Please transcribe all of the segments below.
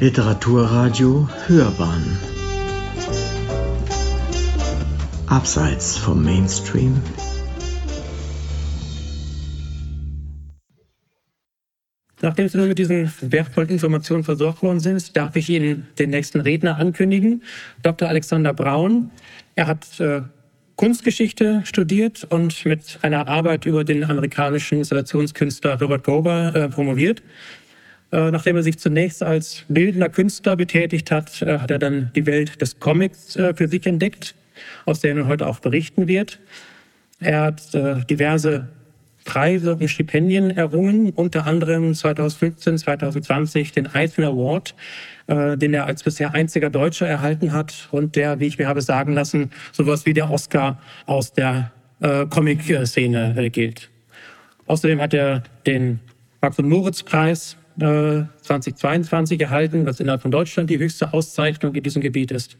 Literaturradio Hörbahn Abseits vom Mainstream Nachdem Sie mit diesen wertvollen Informationen versorgt worden sind, darf ich Ihnen den nächsten Redner ankündigen. Dr. Alexander Braun. Er hat äh, Kunstgeschichte studiert und mit einer Arbeit über den amerikanischen Installationskünstler Robert Gober äh, promoviert. Äh, nachdem er sich zunächst als bildender Künstler betätigt hat, äh, hat er dann die Welt des Comics äh, für sich entdeckt, aus der er heute auch berichten wird. Er hat diverse Preise und Stipendien errungen, unter anderem 2015, 2020 den Eisner Award, den er als bisher einziger Deutscher erhalten hat und der, wie ich mir habe sagen lassen, sowas wie der Oscar aus der Comic-Szene gilt. Außerdem hat er den Max- und Moritz-Preis äh, 2022 erhalten, was innerhalb von Deutschland die höchste Auszeichnung in diesem Gebiet ist.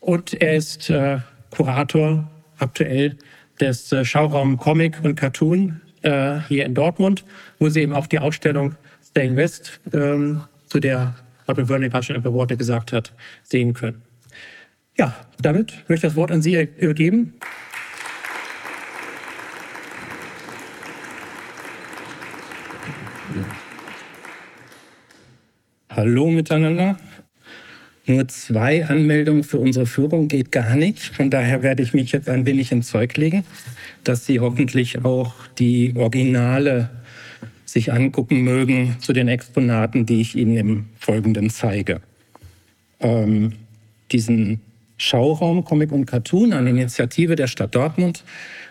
Und er ist äh, Kurator aktuell des äh, Schauraum Comic und Cartoon äh, hier in Dortmund, wo Sie eben auch die Ausstellung Stay West, ähm, zu der Robert gerade schon Worte gesagt hat, sehen können. Ja, damit möchte ich das Wort an Sie übergeben. Hallo miteinander. Nur zwei Anmeldungen für unsere Führung geht gar nicht. Von daher werde ich mich jetzt ein wenig ins Zeug legen, dass Sie hoffentlich auch die Originale sich angucken mögen zu den Exponaten, die ich Ihnen im Folgenden zeige. Ähm, diesen Schauraum Comic und Cartoon, eine Initiative der Stadt Dortmund,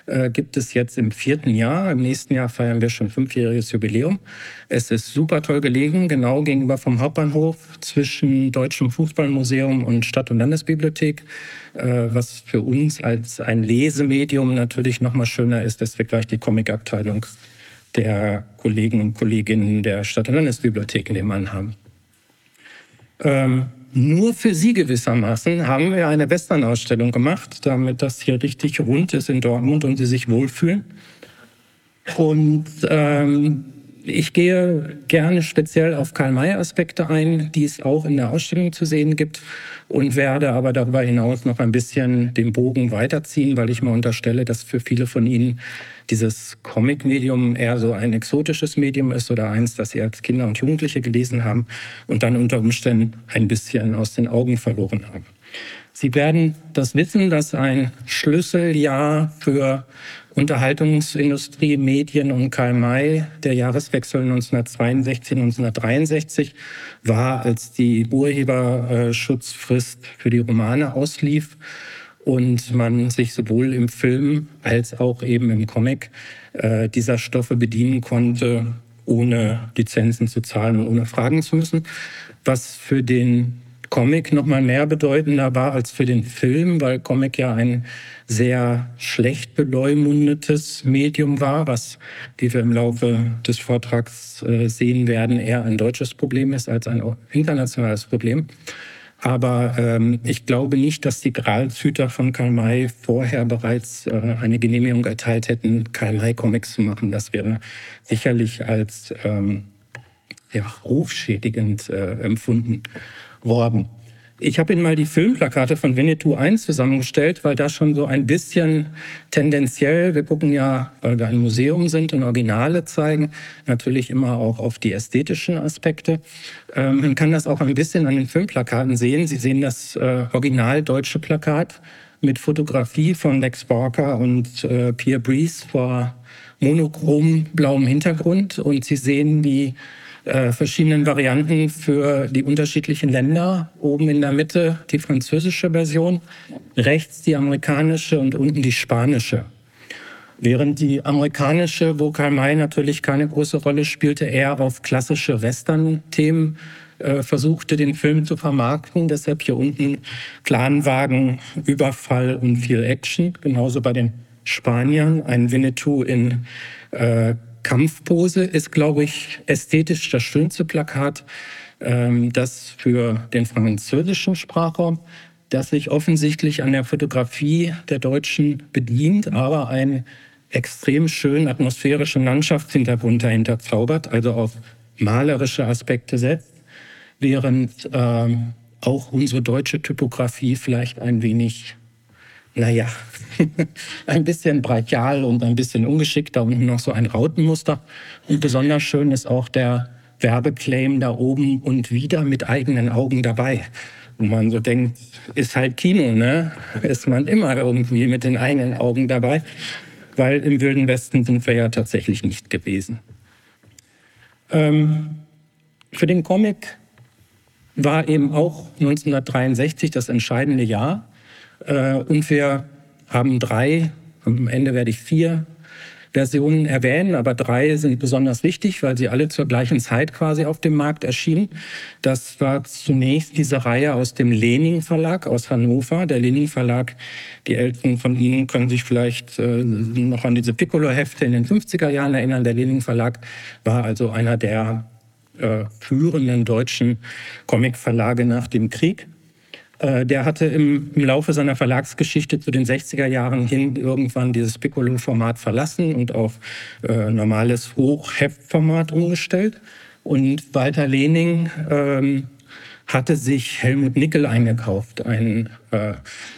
äh, gibt es jetzt im vierten Jahr. Im nächsten Jahr feiern wir schon fünfjähriges Jubiläum. Es ist super toll gelegen, genau gegenüber vom Hauptbahnhof zwischen Deutschem Fußballmuseum und Stadt- und Landesbibliothek, äh, was für uns als ein Lesemedium natürlich noch mal schöner ist, dass wir gleich die Comicabteilung der Kollegen und Kolleginnen der Stadt- und Landesbibliothek nebenan haben. Ähm, nur für Sie gewissermaßen haben wir eine Western-Ausstellung gemacht, damit das hier richtig rund ist in Dortmund und Sie sich wohlfühlen. Und ähm, ich gehe gerne speziell auf Karl-May-Aspekte ein, die es auch in der Ausstellung zu sehen gibt und werde aber darüber hinaus noch ein bisschen den Bogen weiterziehen, weil ich mir unterstelle, dass für viele von Ihnen dieses Comic-Medium eher so ein exotisches Medium ist oder eins, das Sie als Kinder und Jugendliche gelesen haben und dann unter Umständen ein bisschen aus den Augen verloren haben. Sie werden das wissen, dass ein Schlüsseljahr für Unterhaltungsindustrie, Medien und Karl May, der Jahreswechsel 1962, 1963 war, als die Urheberschutzfrist für die Romane auslief und man sich sowohl im Film als auch eben im Comic äh, dieser Stoffe bedienen konnte, ohne Lizenzen zu zahlen und ohne fragen zu müssen, was für den Comic noch mal mehr bedeutender war als für den Film, weil Comic ja ein sehr schlecht beleumundetes Medium war, was, wie wir im Laufe des Vortrags äh, sehen werden, eher ein deutsches Problem ist als ein internationales Problem. Aber ähm, ich glaube nicht, dass die Gralshüter von Karl May vorher bereits äh, eine Genehmigung erteilt hätten, Karl May Comics zu machen. Das wäre sicherlich als ähm, ja, rufschädigend äh, empfunden worden. Ich habe Ihnen mal die Filmplakate von Winnetou 1 zusammengestellt, weil das schon so ein bisschen tendenziell, wir gucken ja, weil wir ein Museum sind und Originale zeigen, natürlich immer auch auf die ästhetischen Aspekte. Ähm, man kann das auch ein bisschen an den Filmplakaten sehen. Sie sehen das äh, original deutsche Plakat mit Fotografie von Lex Barker und äh, Pierre Brice vor monochrom blauem Hintergrund und Sie sehen die äh, verschiedenen Varianten für die unterschiedlichen Länder. Oben in der Mitte die französische Version, rechts die amerikanische und unten die spanische. Während die amerikanische, wo Karl May natürlich keine große Rolle spielte, eher auf klassische Western-Themen äh, versuchte, den Film zu vermarkten. Deshalb hier unten Planwagen, Überfall und viel Action. Genauso bei den Spaniern, ein Winnetou in äh, Kampfpose ist, glaube ich, ästhetisch das schönste Plakat, ähm, das für den französischen Sprachraum, das sich offensichtlich an der Fotografie der Deutschen bedient, aber einen extrem schönen atmosphärischen Landschaftshintergrund dahinter zaubert, also auf malerische Aspekte setzt. während ähm, auch unsere deutsche Typografie vielleicht ein wenig, naja, ein bisschen brachial und ein bisschen ungeschickt, da unten noch so ein Rautenmuster. Und besonders schön ist auch der Werbeclaim da oben und wieder mit eigenen Augen dabei. Wo man so denkt, ist halt Kino, ne? Ist man immer irgendwie mit den eigenen Augen dabei. Weil im Wilden Westen sind wir ja tatsächlich nicht gewesen. Ähm, für den Comic war eben auch 1963 das entscheidende Jahr. Äh, und wir haben drei, am Ende werde ich vier Versionen erwähnen, aber drei sind besonders wichtig, weil sie alle zur gleichen Zeit quasi auf dem Markt erschienen. Das war zunächst diese Reihe aus dem Lening Verlag aus Hannover. Der Lening Verlag, die Älteren von Ihnen können sich vielleicht äh, noch an diese Piccolo-Hefte in den 50er Jahren erinnern. Der Lening Verlag war also einer der äh, führenden deutschen Comicverlage nach dem Krieg. Äh, der hatte im, im, Laufe seiner Verlagsgeschichte zu den 60er Jahren hin irgendwann dieses Piccolo-Format verlassen und auf äh, normales Hochheftformat umgestellt. Und Walter Lening ähm, hatte sich Helmut Nickel eingekauft, einen äh,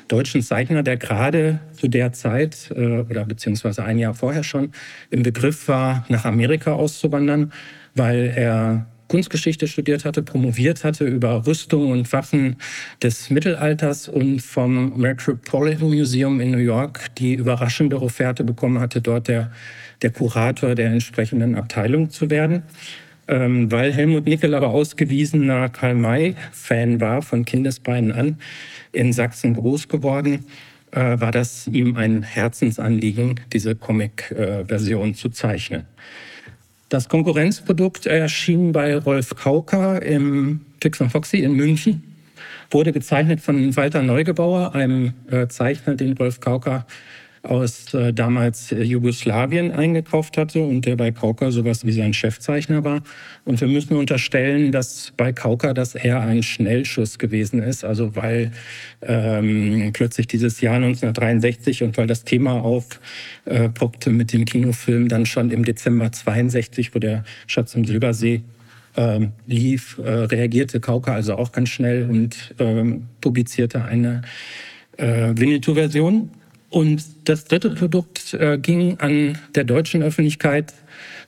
deutschen Zeichner, der gerade zu der Zeit äh, oder beziehungsweise ein Jahr vorher schon im Begriff war, nach Amerika auszuwandern, weil er Kunstgeschichte studiert hatte, promoviert hatte über Rüstung und Waffen des Mittelalters und vom Metropolitan Museum in New York die überraschende Offerte bekommen hatte, dort der, der Kurator der entsprechenden Abteilung zu werden. Ähm, weil Helmut Nickel aber ausgewiesener Karl-May-Fan war, von Kindesbeinen an, in Sachsen groß geworden, äh, war das ihm ein Herzensanliegen, diese Comic-Version äh, zu zeichnen. Das Konkurrenzprodukt erschien bei Rolf Kauka im Fix Foxy in München, wurde gezeichnet von Walter Neugebauer, einem äh, Zeichner, den Rolf Kauka aus äh, damals äh, Jugoslawien eingekauft hatte und der bei Kauka sowas wie sein Chefzeichner war. Und wir müssen unterstellen, dass bei Kauka das eher ein Schnellschuss gewesen ist, also weil ähm, plötzlich dieses Jahr 1963 und weil das Thema aufpoppte äh, mit dem Kinofilm dann schon im Dezember 62, wo der Schatz im Silbersee ähm, lief, äh, reagierte Kauka also auch ganz schnell und ähm, publizierte eine äh, Winnetou-Version. Und das dritte Produkt äh, ging an der deutschen Öffentlichkeit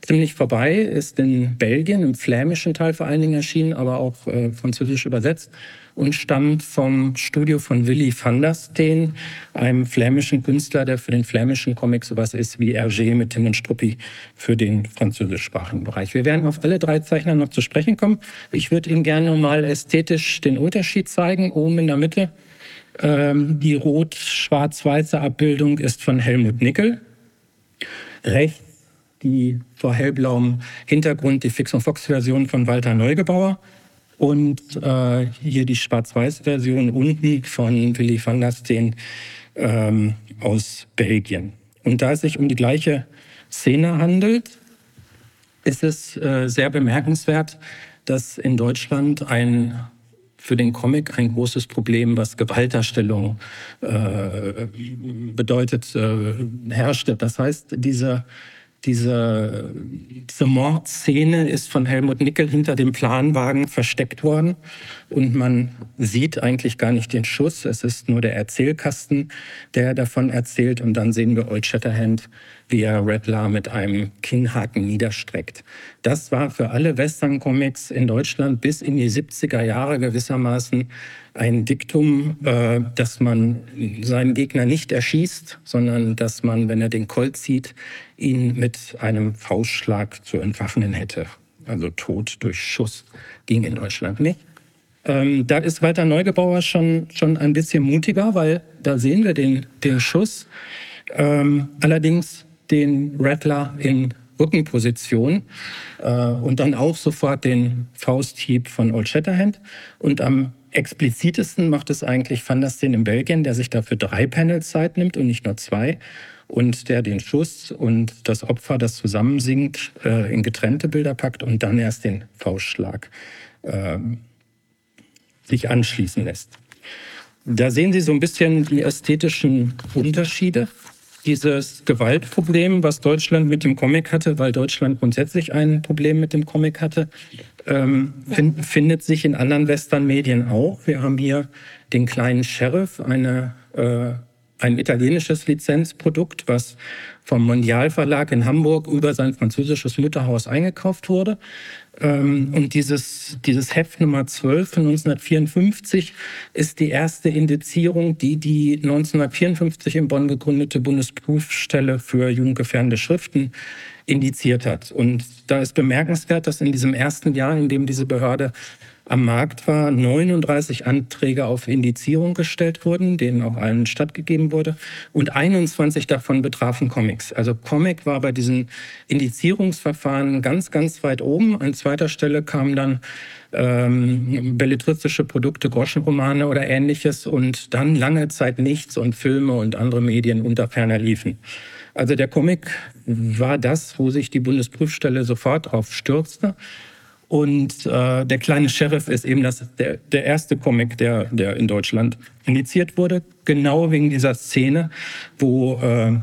ziemlich vorbei, ist in Belgien, im flämischen Teil vor allen Dingen erschienen, aber auch äh, französisch übersetzt und stammt vom Studio von Willy van der Steen, einem flämischen Künstler, der für den flämischen Comic sowas ist wie Hergé mit Tim und Struppi für den französischsprachigen Bereich. Wir werden auf alle drei Zeichner noch zu sprechen kommen. Ich würde Ihnen gerne mal ästhetisch den Unterschied zeigen, oben in der Mitte ähm, die rot-schwarz-weiße Abbildung ist von Helmut Nickel. Rechts die vor hellblauem Hintergrund die Fix- und Fox-Version von Walter Neugebauer. Und äh, hier die Schwarz-Weiß-Version unten von Willy van der Steen ähm, aus Belgien. Und da es sich um die gleiche Szene handelt, ist es äh, sehr bemerkenswert, dass in Deutschland ein für den Comic ein großes Problem, was Gewaltdarstellung äh, bedeutet, äh, herrschte. Das heißt, diese diese, diese Mordszene ist von Helmut Nickel hinter dem Planwagen versteckt worden und man sieht eigentlich gar nicht den Schuss. Es ist nur der Erzählkasten, der davon erzählt und dann sehen wir Old Shatterhand, wie er Redlar mit einem Kinnhaken niederstreckt. Das war für alle Western-Comics in Deutschland bis in die 70er Jahre gewissermaßen ein Diktum, äh, dass man seinen Gegner nicht erschießt, sondern dass man, wenn er den Colt zieht, ihn mit einem Faustschlag zu entwaffnen hätte. Also Tod durch Schuss ging in Deutschland nicht. Ähm, da ist Walter Neugebauer schon, schon ein bisschen mutiger, weil da sehen wir den, den Schuss. Ähm, allerdings den Rattler in Rückenposition äh, und dann auch sofort den Fausthieb von Old Shatterhand. Und am explizitesten macht es eigentlich Van der Steen in Belgien, der sich dafür drei Panels Zeit nimmt und nicht nur zwei und der den Schuss und das Opfer, das zusammensinkt, äh, in getrennte Bilder packt und dann erst den Faustschlag äh, sich anschließen lässt. Da sehen Sie so ein bisschen die ästhetischen Unterschiede. Dieses Gewaltproblem, was Deutschland mit dem Comic hatte, weil Deutschland grundsätzlich ein Problem mit dem Comic hatte, ähm, find, findet sich in anderen Western-Medien auch. Wir haben hier den kleinen Sheriff, eine, äh, ein italienisches Lizenzprodukt, was vom Mondial Verlag in Hamburg über sein französisches Mutterhaus eingekauft wurde. Ähm, und dieses, dieses Heft Nummer 12 von 1954 ist die erste Indizierung, die die 1954 in Bonn gegründete Bundesprüfstelle für jugendgefährdende Schriften indiziert hat. Und da ist bemerkenswert, dass in diesem ersten Jahr, in dem diese Behörde am Markt war, 39 Anträge auf Indizierung gestellt wurden, denen auch allen stattgegeben wurde. Und 21 davon betrafen Comics. Also Comic war bei diesen Indizierungsverfahren ganz, ganz weit oben. An zweiter Stelle kamen dann ähm, belletristische Produkte, Groschenromane oder ähnliches und dann lange Zeit nichts und Filme und andere Medien unter ferner liefen. Also der Comic war das, wo sich die Bundesprüfstelle sofort drauf stürzte. Und äh, der kleine Sheriff ist eben das, der, der erste Comic, der, der in Deutschland indiziert wurde. Genau wegen dieser Szene, wo äh,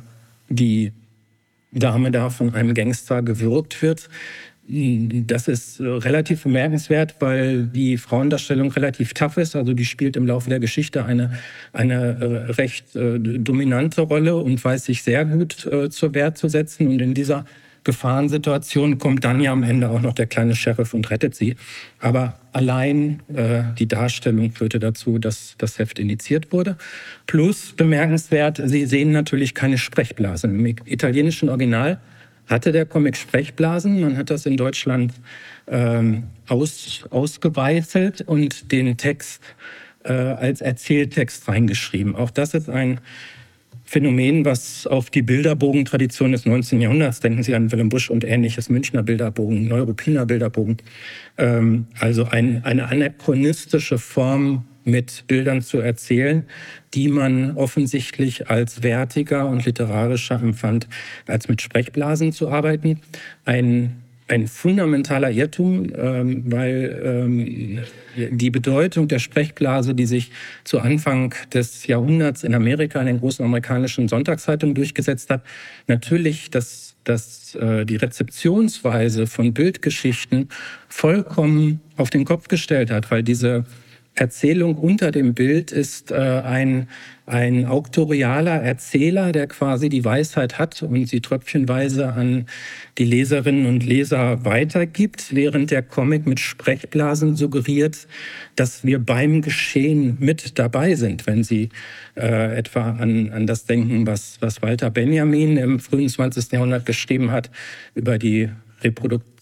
die Dame da von einem Gangster gewürgt wird. Das ist äh, relativ bemerkenswert, weil die Frauendarstellung relativ tough ist. Also die spielt im Laufe der Geschichte eine, eine äh, recht äh, dominante Rolle und weiß sich sehr gut äh, zur Wehr zu setzen. Und in dieser Gefahrensituation kommt dann ja am Ende auch noch der kleine Sheriff und rettet sie. Aber allein äh, die Darstellung führte dazu, dass das Heft initiiert wurde. Plus bemerkenswert, Sie sehen natürlich keine Sprechblasen. Im italienischen Original hatte der Comic Sprechblasen. Man hat das in Deutschland ähm, aus, ausgeweißelt und den Text äh, als Erzähltext reingeschrieben. Auch das ist ein Phänomen, was auf die Bilderbogentradition des 19. Jahrhunderts, denken Sie an Willem Busch und ähnliches, Münchner Bilderbogen, Neuruppiner Bilderbogen, ähm, also ein, eine anachronistische Form mit Bildern zu erzählen, die man offensichtlich als wertiger und literarischer empfand, als mit Sprechblasen zu arbeiten. Ein ein fundamentaler Irrtum, ähm, weil ähm, die Bedeutung der Sprechblase, die sich zu Anfang des Jahrhunderts in Amerika in den großen amerikanischen Sonntagszeitungen durchgesetzt hat, natürlich das, das, äh, die Rezeptionsweise von Bildgeschichten vollkommen auf den Kopf gestellt hat, weil diese Erzählung unter dem Bild ist äh, ein, ein auktorialer Erzähler, der quasi die Weisheit hat und sie tröpfchenweise an die Leserinnen und Leser weitergibt, während der Comic mit Sprechblasen suggeriert, dass wir beim Geschehen mit dabei sind. Wenn Sie äh, etwa an, an das denken, was, was Walter Benjamin im frühen 20. Jahrhundert geschrieben hat über die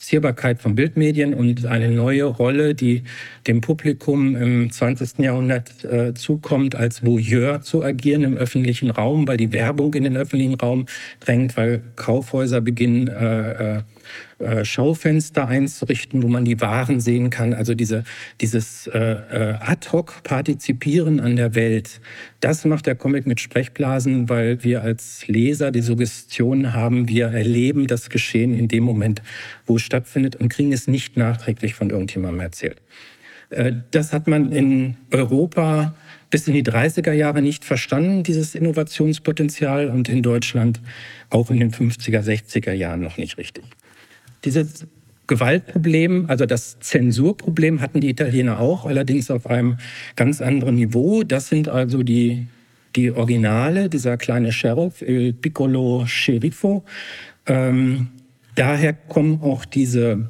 Reproduzierbarkeit von Bildmedien und eine neue Rolle, die dem Publikum im 20. Jahrhundert äh, zukommt, als Voyeur zu agieren im öffentlichen Raum, weil die Werbung in den öffentlichen Raum drängt, weil Kaufhäuser beginnen, äh, äh, äh, Schaufenster einzurichten, wo man die Waren sehen kann. Also diese, dieses äh, äh, Ad-hoc-Partizipieren an der Welt, das macht der Comic mit Sprechblasen, weil wir als Leser die Suggestion haben, wir erleben das Geschehen in dem Moment, wo es stattfindet und kriegen es nicht nachträglich von irgendjemandem erzählt. Äh, das hat man in Europa bis in die 30er Jahre nicht verstanden, dieses Innovationspotenzial, und in Deutschland auch in den 50er, 60er Jahren noch nicht richtig. Dieses Gewaltproblem, also das Zensurproblem hatten die Italiener auch, allerdings auf einem ganz anderen Niveau. Das sind also die, die Originale, dieser kleine Sheriff, Il Piccolo Sceriffo. Ähm, daher kommen auch diese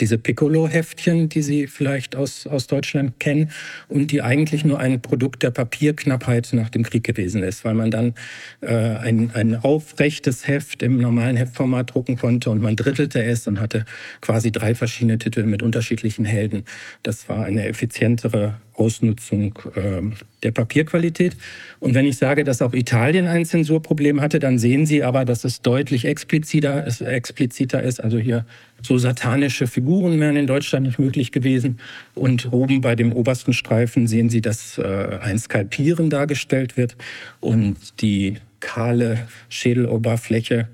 diese Piccolo-Heftchen, die Sie vielleicht aus, aus Deutschland kennen und die eigentlich nur ein Produkt der Papierknappheit nach dem Krieg gewesen ist, weil man dann äh, ein, ein aufrechtes Heft im normalen Heftformat drucken konnte und man drittelte es und hatte quasi drei verschiedene Titel mit unterschiedlichen Helden. Das war eine effizientere Ausnutzung äh, der Papierqualität. Und wenn ich sage, dass auch Italien ein Zensurproblem hatte, dann sehen Sie aber, dass es deutlich expliziter, expliziter ist. Also hier so satanische Figuren wären in Deutschland nicht möglich gewesen. Und oben bei dem obersten Streifen sehen Sie, dass äh, ein Skalpieren dargestellt wird und die kahle Schädeloberfläche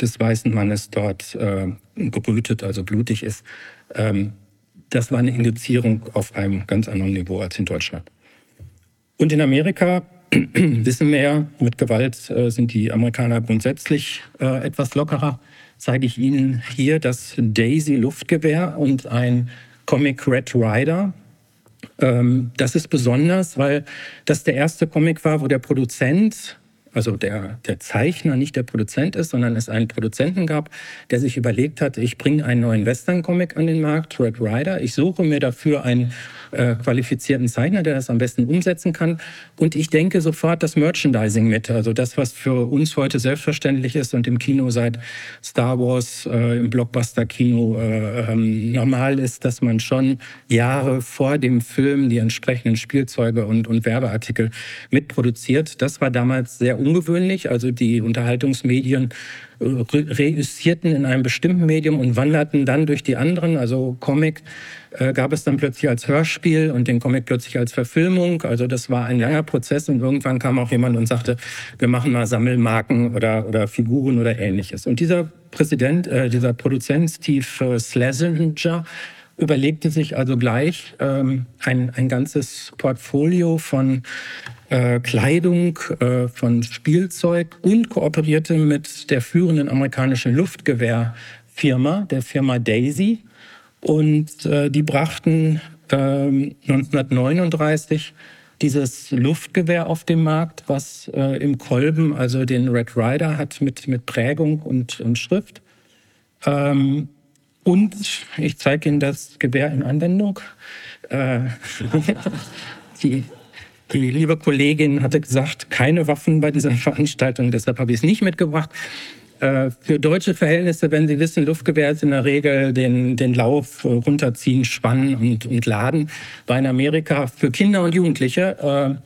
des weißen Mannes dort äh, gebrütet, also blutig ist. Ähm, das war eine Indizierung auf einem ganz anderen Niveau als in Deutschland. Und in Amerika wissen wir ja, mit Gewalt äh, sind die Amerikaner grundsätzlich äh, etwas lockerer. Zeige ich Ihnen hier das Daisy Luftgewehr und ein Comic Red Rider. Ähm, das ist besonders, weil das der erste Comic war, wo der Produzent also der, der Zeichner nicht der Produzent ist, sondern es einen Produzenten gab, der sich überlegt hat, ich bringe einen neuen Western-Comic an den Markt, Red Rider. Ich suche mir dafür einen äh, qualifizierten Zeichner, der das am besten umsetzen kann. Und ich denke sofort das Merchandising mit. Also das, was für uns heute selbstverständlich ist und im Kino seit Star Wars äh, im Blockbuster-Kino äh, ähm, normal ist, dass man schon Jahre vor dem Film die entsprechenden Spielzeuge und, und Werbeartikel mitproduziert. Das war damals sehr ungewöhnlich. Also die Unterhaltungsmedien äh, reüssierten in einem bestimmten Medium und wanderten dann durch die anderen. Also Comic äh, gab es dann plötzlich als Hörspiel und den Comic plötzlich als Verfilmung. Also das war ein langer Prozess und irgendwann kam auch jemand und sagte, wir machen mal Sammelmarken oder, oder Figuren oder ähnliches. Und dieser Präsident, äh, dieser Produzent Steve äh, Schlesinger, überlegte sich also gleich ähm, ein, ein ganzes Portfolio von äh, Kleidung, äh, von Spielzeug und kooperierte mit der führenden amerikanischen Luftgewehrfirma, der Firma Daisy. Und äh, die brachten 1939 ähm, dieses Luftgewehr auf den Markt, was im Kolben, also den Red Rider hat mit, mit Prägung und, und Schrift. Ähm, und ich zeige Ihnen das Gewehr in Anwendung. Die, die liebe Kollegin hatte gesagt, keine Waffen bei dieser Veranstaltung, deshalb habe ich es nicht mitgebracht. Äh, für deutsche Verhältnisse, wenn Sie wissen, Luftgewehr ist in der Regel den, den Lauf runterziehen, spannen und, und laden. Bei in Amerika für Kinder und Jugendliche äh,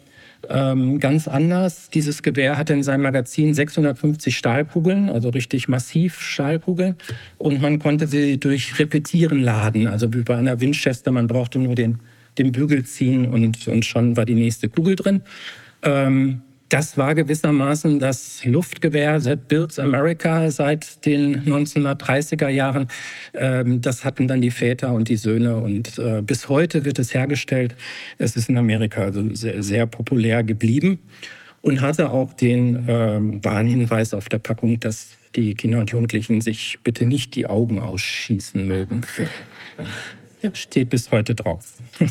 ähm, ganz anders. Dieses Gewehr hatte in seinem Magazin 650 Stahlkugeln, also richtig massiv Stahlkugeln. Und man konnte sie durch Repetieren laden, also wie bei einer Winchester. Man brauchte nur den, den Bügel ziehen und, und schon war die nächste Kugel drin. Ähm, das war gewissermaßen das Luftgewehr seit Builds America seit den 1930er Jahren. Ähm, das hatten dann die Väter und die Söhne und äh, bis heute wird es hergestellt. Es ist in Amerika also sehr, sehr populär geblieben und hatte auch den ähm, Warnhinweis auf der Packung, dass die Kinder und Jugendlichen sich bitte nicht die Augen ausschießen mögen. Steht bis heute drauf.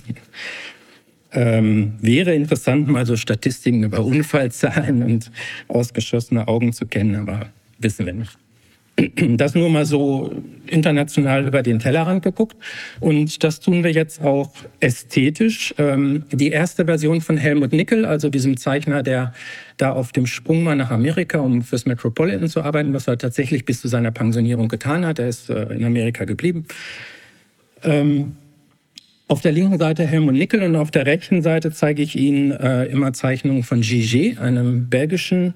Ähm, wäre interessant, mal so Statistiken über Unfallzahlen und ausgeschossene Augen zu kennen, aber wissen wir nicht. Das nur mal so international über den Tellerrand geguckt. Und das tun wir jetzt auch ästhetisch. Ähm, die erste Version von Helmut Nickel, also diesem Zeichner, der da auf dem Sprung war nach Amerika, um fürs Metropolitan zu arbeiten, was er tatsächlich bis zu seiner Pensionierung getan hat. Er ist äh, in Amerika geblieben. Ähm, auf der linken Seite Helmut Nickel und auf der rechten Seite zeige ich Ihnen äh, immer Zeichnungen von Gigé, einem belgischen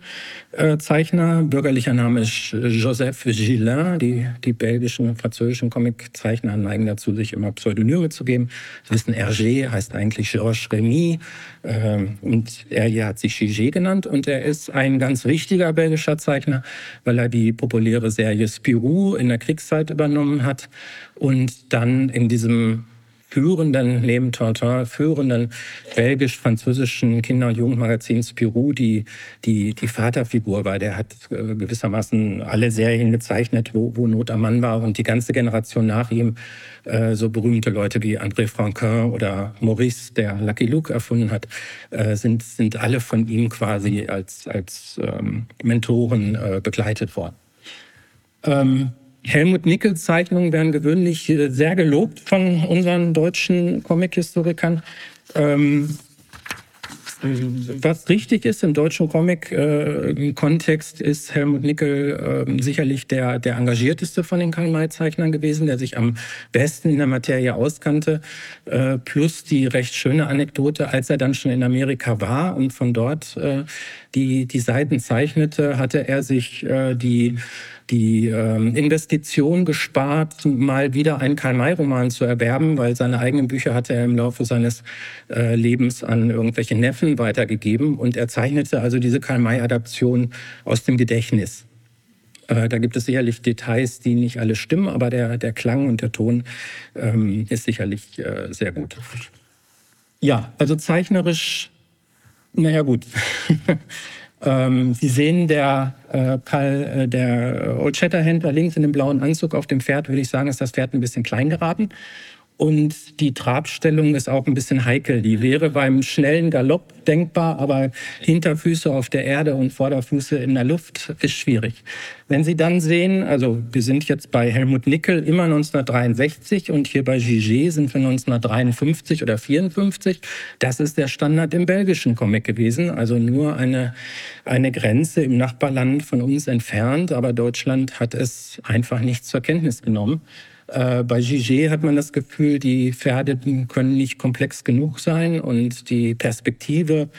äh, Zeichner. Bürgerlicher Name ist Joseph Gillin. Die, die belgischen, französischen Comiczeichner neigen dazu, sich immer Pseudonyme zu geben. Sie wissen, Hergé heißt eigentlich Georges Remy äh, und er hier hat sich Gigé genannt und er ist ein ganz wichtiger belgischer Zeichner, weil er die populäre Serie Spirou in der Kriegszeit übernommen hat und dann in diesem führenden, neben Tintin, führenden belgisch-französischen Kinder- und Jugendmagazin Spirou die, die, die Vaterfigur war. Der hat äh, gewissermaßen alle Serien gezeichnet, wo, wo Not am Mann war und die ganze Generation nach ihm, äh, so berühmte Leute wie André Franquin oder Maurice, der Lucky Luke erfunden hat, äh, sind, sind alle von ihm quasi als, als ähm, Mentoren äh, begleitet worden. Ähm, Helmut Nickels Zeichnungen werden gewöhnlich äh, sehr gelobt von unseren deutschen Comic-Historikern. Ähm, was richtig ist im deutschen Comic-Kontext, äh, ist Helmut Nickel äh, sicherlich der, der engagierteste von den Karl-May-Zeichnern gewesen, der sich am besten in der Materie auskannte. Äh, plus die recht schöne Anekdote, als er dann schon in Amerika war und von dort äh, die, die Seiten zeichnete, hatte er sich äh, die die ähm, Investition gespart, mal wieder einen Karl-May-Roman zu erwerben, weil seine eigenen Bücher hatte er im Laufe seines äh, Lebens an irgendwelche Neffen weitergegeben. Und er zeichnete also diese Karl-May-Adaption aus dem Gedächtnis. Äh, da gibt es sicherlich Details, die nicht alle stimmen, aber der, der Klang und der Ton ähm, ist sicherlich äh, sehr gut. Ja, also zeichnerisch, naja gut. Ähm, Sie sehen der, äh, Karl, äh, der Old Shatterhand da links in dem blauen Anzug auf dem Pferd, würde ich sagen, ist das Pferd ein bisschen klein geraten. Und die Trabstellung ist auch ein bisschen heikel. Die wäre beim schnellen Galopp denkbar, aber Hinterfüße auf der Erde und Vorderfüße in der Luft ist schwierig. Wenn Sie dann sehen, also wir sind jetzt bei Helmut Nickel immer 1963 und hier bei Gigé sind wir 1953 oder 54. Das ist der Standard im belgischen Comic gewesen, also nur eine, eine Grenze im Nachbarland von uns entfernt, aber Deutschland hat es einfach nicht zur Kenntnis genommen. Äh, bei Gigé hat man das Gefühl, die Pferde können nicht komplex genug sein und die Perspektive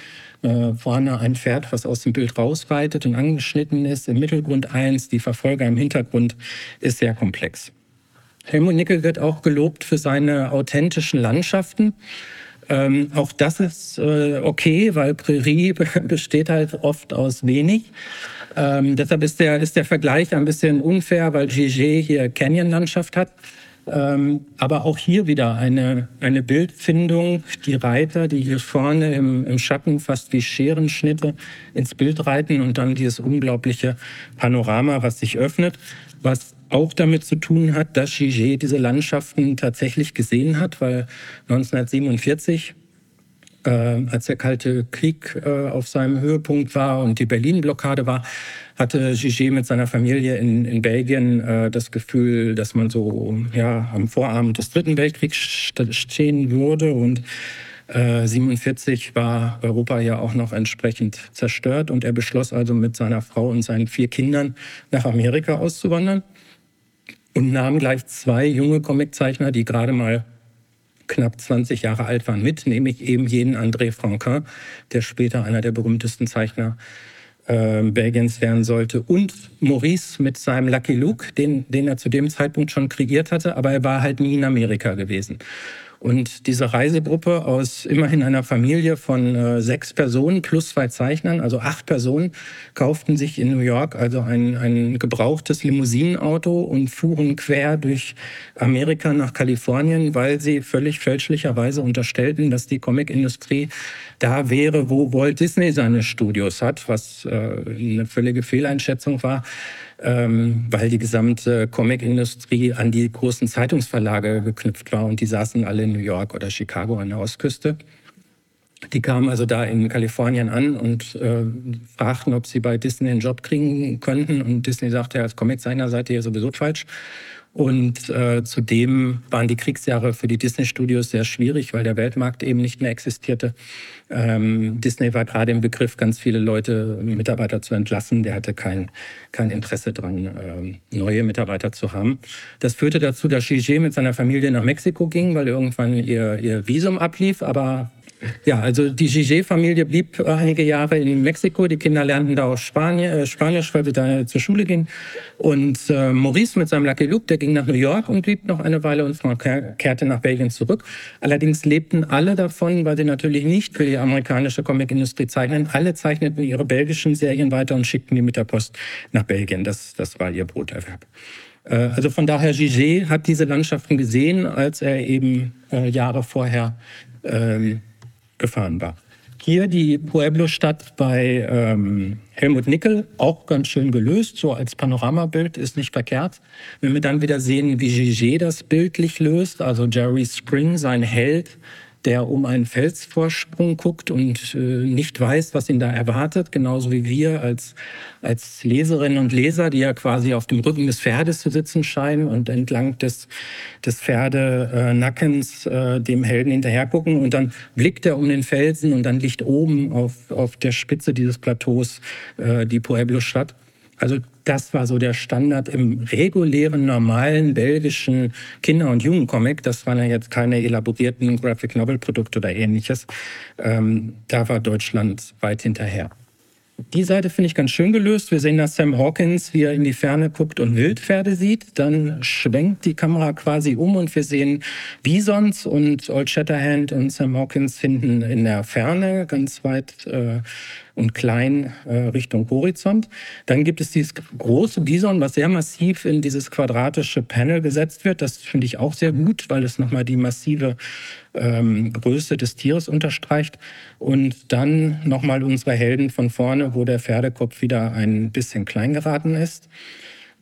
äh, vorne ein Pferd, was aus dem Bild rausreitet und angeschnitten ist, im Mittelgrund eins, die Verfolger im Hintergrund, ist sehr komplex. Helmut Nickel wird auch gelobt für seine authentischen Landschaften. Ähm, auch das ist äh, okay, weil Prärie besteht halt oft aus wenig. Ähm, deshalb ist der, ist der Vergleich ein bisschen unfair, weil Gigi hier Canyon-Landschaft hat. Ähm, aber auch hier wieder eine, eine Bildfindung. Die Reiter, die hier vorne im, im Schatten fast wie Scherenschnitte ins Bild reiten und dann dieses unglaubliche Panorama, was sich öffnet, was auch damit zu tun hat, dass Gigi diese Landschaften tatsächlich gesehen hat, weil 1947 äh, als der Kalte Krieg äh, auf seinem Höhepunkt war und die Berlin-Blockade war, hatte Gigi mit seiner Familie in, in Belgien äh, das Gefühl, dass man so ja, am Vorabend des Dritten Weltkriegs stehen würde. Und äh, 47 war Europa ja auch noch entsprechend zerstört. Und er beschloss also mit seiner Frau und seinen vier Kindern nach Amerika auszuwandern und nahm gleich zwei junge Comiczeichner, die gerade mal knapp 20 Jahre alt waren, mit, nämlich eben jenen André Franquin, der später einer der berühmtesten Zeichner äh, Belgiens werden sollte, und Maurice mit seinem Lucky Luke, den, den er zu dem Zeitpunkt schon kreiert hatte, aber er war halt nie in Amerika gewesen. Und diese Reisegruppe aus immerhin einer Familie von äh, sechs Personen plus zwei Zeichnern, also acht Personen, kauften sich in New York also ein, ein gebrauchtes Limousinenauto und fuhren quer durch Amerika nach Kalifornien, weil sie völlig fälschlicherweise unterstellten, dass die Comicindustrie da wäre, wo Walt Disney seine Studios hat, was äh, eine völlige Fehleinschätzung war ähm, weil die gesamte Comic-Industrie an die großen Zeitungsverlage geknüpft war und die saßen alle in New York oder Chicago an der Ostküste. Die kamen also da in Kalifornien an und äh, fragten, ob sie bei Disney einen Job kriegen könnten. Und Disney sagte, als Comiczeichner seid ihr sowieso falsch. Und äh, zudem waren die Kriegsjahre für die Disney-Studios sehr schwierig, weil der Weltmarkt eben nicht mehr existierte. Ähm, Disney war gerade im Begriff, ganz viele Leute, Mitarbeiter zu entlassen. Der hatte kein, kein Interesse dran, ähm, neue Mitarbeiter zu haben. Das führte dazu, dass Gigi mit seiner Familie nach Mexiko ging, weil irgendwann ihr, ihr Visum ablief. Aber ja, also die Gigé-Familie blieb einige Jahre in Mexiko. Die Kinder lernten da auch Spanier, äh, Spanisch, weil sie da zur Schule gingen. Und äh, Maurice mit seinem Lucky Luke, der ging nach New York und blieb noch eine Weile und kehrte nach Belgien zurück. Allerdings lebten alle davon, weil sie natürlich nicht für die amerikanische Comicindustrie zeichnen. Alle zeichneten ihre belgischen Serien weiter und schickten die mit der Post nach Belgien. Das, das war ihr Broterwerb. Äh, also von daher, Gigé hat diese Landschaften gesehen, als er eben äh, Jahre vorher ähm, gefahren war. Hier die Pueblo-Stadt bei ähm, Helmut Nickel, auch ganz schön gelöst, so als Panoramabild, ist nicht verkehrt. Wenn wir dann wieder sehen, wie Gigi das bildlich löst, also Jerry Spring, sein Held, der um einen Felsvorsprung guckt und äh, nicht weiß, was ihn da erwartet, genauso wie wir als, als Leserinnen und Leser, die ja quasi auf dem Rücken des Pferdes zu sitzen scheinen und entlang des, des Pferdenackens äh, dem Helden hinterher gucken und dann blickt er um den Felsen und dann liegt oben auf, auf der Spitze dieses Plateaus äh, die Pueblo-Stadt. Also das war so der Standard im regulären, normalen belgischen Kinder- und Jugendcomic. Das waren ja jetzt keine elaborierten Graphic Novel Produkte oder ähnliches. Ähm, da war Deutschland weit hinterher. Die Seite finde ich ganz schön gelöst. Wir sehen da Sam Hawkins, wie er in die Ferne guckt und Wildpferde sieht. Dann schwenkt die Kamera quasi um und wir sehen Bisons und Old Shatterhand und Sam Hawkins hinten in der Ferne, ganz weit äh, und klein äh, Richtung Horizont. Dann gibt es dieses große Bison, was sehr massiv in dieses quadratische Panel gesetzt wird. Das finde ich auch sehr gut, weil es nochmal die massive ähm, Größe des Tieres unterstreicht. Und dann nochmal unsere Helden von vorne, wo der Pferdekopf wieder ein bisschen klein geraten ist.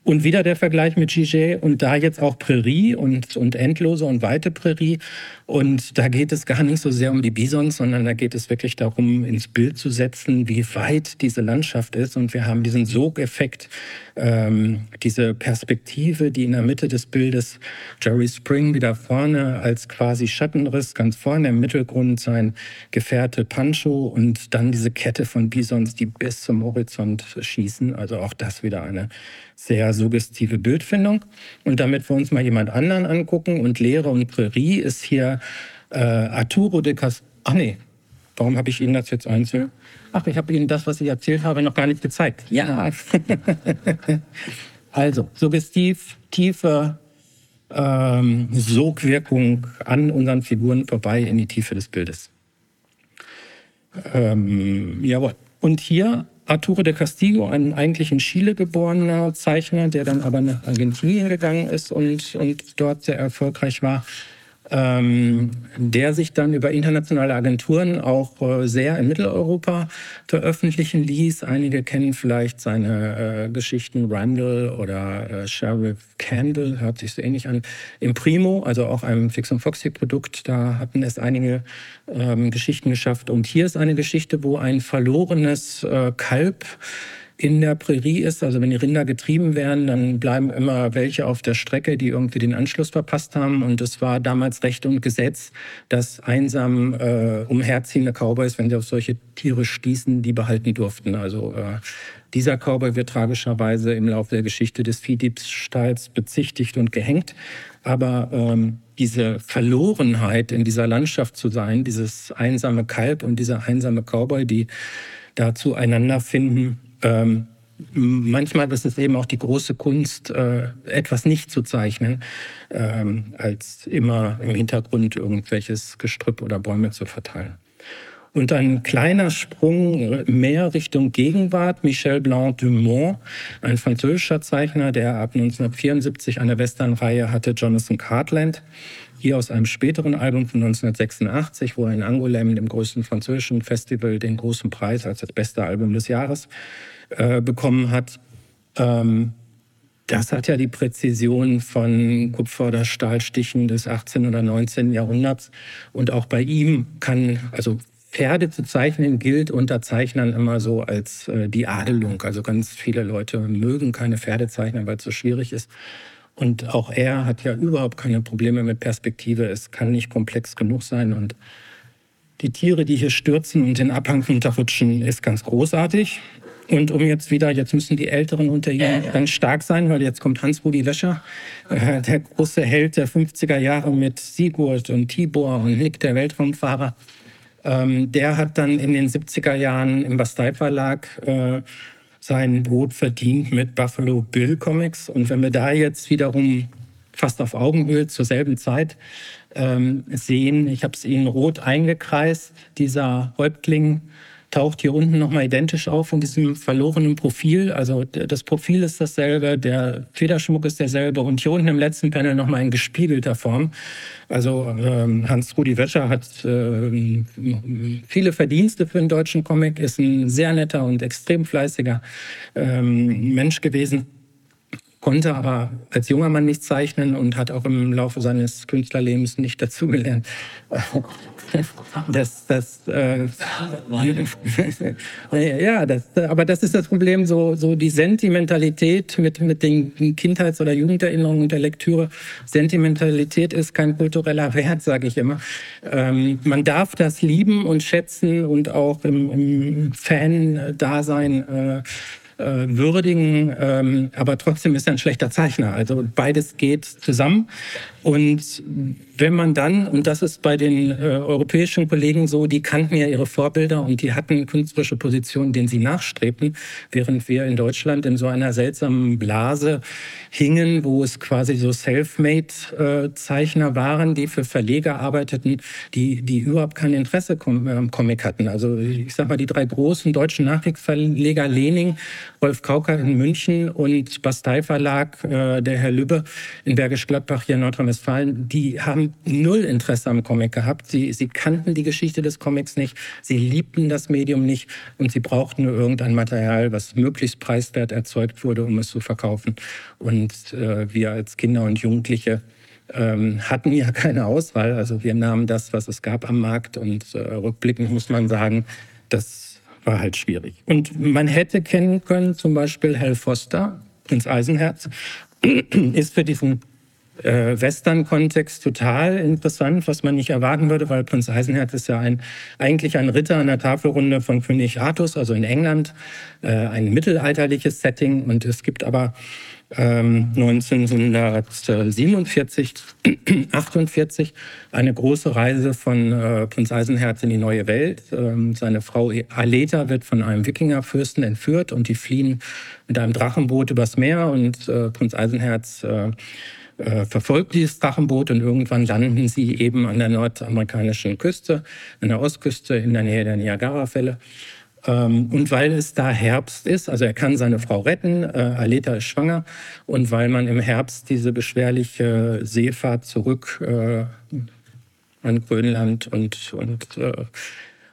Und wieder der Vergleich mit Gigé und da jetzt auch Prärie und, und endlose und weite Prärie. Und da geht es gar nicht so sehr um die Bisons, sondern da geht es wirklich darum, ins Bild zu setzen, wie weit diese Landschaft ist. Und wir haben diesen Sogeffekt, ähm, diese Perspektive, die in der Mitte des Bildes Jerry Spring wieder vorne als quasi Schattenriss, ganz vorne im Mittelgrund sein Gefährte Pancho und dann diese Kette von Bisons, die bis zum Horizont schießen. Also auch das wieder eine sehr suggestive Bildfindung. Und damit wir uns mal jemand anderen angucken und Lehre und Prärie ist hier äh, Arturo de Cas... Ach nee, warum habe ich Ihnen das jetzt einzeln? Ach, ich habe Ihnen das, was ich erzählt habe, noch gar nicht gezeigt. Ja. also, suggestiv, tiefe ähm, Sogwirkung an unseren Figuren vorbei in die Tiefe des Bildes. Ähm, jawohl. Und hier Arturo de Castillo, ein eigentlich in Chile geborener Zeichner, der dann aber nach Argentinien gegangen ist und, und dort sehr erfolgreich war ähm, der sich dann über internationale Agenturen auch äh, sehr in Mitteleuropa veröffentlichen ließ. Einige kennen vielleicht seine äh, Geschichten Randall oder äh, Sheriff Candle, hört sich so ähnlich an. Im Primo, also auch einem Fix und Foxy Produkt, da hatten es einige ähm, Geschichten geschafft. Und hier ist eine Geschichte, wo ein verlorenes äh, Kalb in der Prärie ist. Also wenn die Rinder getrieben werden, dann bleiben immer welche auf der Strecke, die irgendwie den Anschluss verpasst haben. Und es war damals Recht und Gesetz, dass einsam äh, umherziehende Cowboys, wenn sie auf solche Tiere stießen, die behalten durften. Also äh, dieser Cowboy wird tragischerweise im Laufe der Geschichte des Viehdiebstahls bezichtigt und gehängt. Aber ähm, diese Verlorenheit in dieser Landschaft zu sein, dieses einsame Kalb und dieser einsame Cowboy, die da zueinander finden, ähm, manchmal ist es eben auch die große Kunst, äh, etwas nicht zu zeichnen, ähm, als immer im Hintergrund irgendwelches Gestrüpp oder Bäume zu verteilen. Und ein kleiner Sprung mehr Richtung Gegenwart. Michel Blanc-Dumont, ein französischer Zeichner, der ab 1974 eine Westernreihe hatte, Jonathan Cartland. Hier aus einem späteren Album von 1986, wo er in Angoulême, dem größten französischen Festival, den großen Preis als das beste Album des Jahres äh, bekommen hat. Ähm, das hat ja die Präzision von Kupfer- oder Stahlstichen des 18. oder 19. Jahrhunderts. Und auch bei ihm kann, also Pferde zu zeichnen gilt unter Zeichnern immer so als äh, die Adelung. Also ganz viele Leute mögen keine Pferde zeichnen, weil es so schwierig ist. Und auch er hat ja überhaupt keine Probleme mit Perspektive. Es kann nicht komplex genug sein. Und die Tiere, die hier stürzen und den Abhang runterrutschen, ist ganz großartig. Und um jetzt wieder, jetzt müssen die Älteren unter Ihnen ganz stark sein, weil jetzt kommt Hans-Rudi Löscher, äh, der große Held der 50er Jahre mit Sigurd und Tibor und Nick, der Weltraumfahrer. Ähm, der hat dann in den 70er Jahren im Bastei Verlag äh, sein Brot verdient mit Buffalo Bill Comics. Und wenn wir da jetzt wiederum fast auf Augenhöhe zur selben Zeit ähm, sehen, ich habe es Ihnen rot eingekreist, dieser Häuptling taucht hier unten nochmal identisch auf in diesem verlorenen Profil. Also das Profil ist dasselbe, der Federschmuck ist derselbe und hier unten im letzten Panel nochmal in gespiegelter Form. Also ähm, Hans-Rudi Wetscher hat äh, viele Verdienste für den deutschen Comic, ist ein sehr netter und extrem fleißiger ähm, Mensch gewesen konnte aber als junger Mann nicht zeichnen und hat auch im Laufe seines Künstlerlebens nicht dazugelernt. Das, das, äh, ja, das, aber das ist das Problem, so, so die Sentimentalität mit, mit den Kindheits- oder Jugenderinnerungen der Lektüre. Sentimentalität ist kein kultureller Wert, sage ich immer. Ähm, man darf das lieben und schätzen und auch im, im Fan-Dasein äh, äh, würdigen, ähm, aber trotzdem ist er ein schlechter Zeichner. Also beides geht zusammen. Und wenn man dann, und das ist bei den äh, europäischen Kollegen so, die kannten ja ihre Vorbilder und die hatten künstlerische Positionen, denen sie nachstrebten, während wir in Deutschland in so einer seltsamen Blase hingen, wo es quasi so Selfmade-Zeichner waren, die für Verleger arbeiteten, die, die überhaupt kein Interesse am Comic hatten. Also ich sag mal, die drei großen deutschen Nachkriegsverleger Lening, Rolf Kauker in München und Bastei Verlag, äh, der Herr Lübbe in Bergisch Gladbach hier in Nordrhein-Westfalen, die haben null Interesse am Comic gehabt. Sie, sie kannten die Geschichte des Comics nicht, sie liebten das Medium nicht und sie brauchten nur irgendein Material, was möglichst preiswert erzeugt wurde, um es zu verkaufen. Und äh, wir als Kinder und Jugendliche ähm, hatten ja keine Auswahl. Also wir nahmen das, was es gab am Markt und äh, rückblickend muss man sagen, das war halt schwierig. Und man hätte kennen können, zum Beispiel Hal Foster, Prinz Eisenherz, ist für diesen äh, Western-Kontext total interessant, was man nicht erwarten würde, weil Prinz Eisenherz ist ja ein, eigentlich ein Ritter an der Tafelrunde von König Artus, also in England, äh, ein mittelalterliches Setting. Und es gibt aber ähm, 1947, 48 eine große Reise von äh, Prinz Eisenherz in die neue Welt. Ähm, seine Frau Aleta wird von einem Wikingerfürsten entführt und die fliehen mit einem Drachenboot übers Meer und äh, Prinz Eisenherz äh, äh, verfolgt dieses Drachenboot und irgendwann landen sie eben an der nordamerikanischen Küste, an der Ostküste in der Nähe der Niagarafälle. Ähm, und weil es da Herbst ist, also er kann seine Frau retten, äh, Aleta ist schwanger, und weil man im Herbst diese beschwerliche Seefahrt zurück äh, an Grönland und, und äh,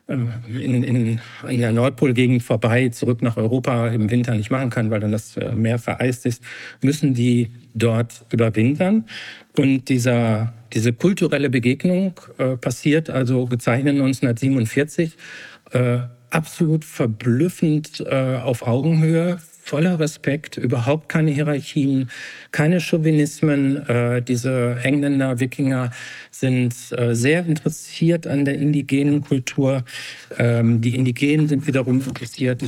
in, in, in der Nordpolgegend vorbei zurück nach Europa im Winter nicht machen kann, weil dann das äh, Meer vereist ist, müssen die dort überwintern. Und dieser, diese kulturelle Begegnung äh, passiert also gezeichnet 1947. Äh, absolut verblüffend äh, auf Augenhöhe, voller Respekt, überhaupt keine Hierarchien, keine Chauvinismen. Äh, diese Engländer, Wikinger sind äh, sehr interessiert an der indigenen Kultur. Ähm, die Indigenen sind wiederum interessiert, äh,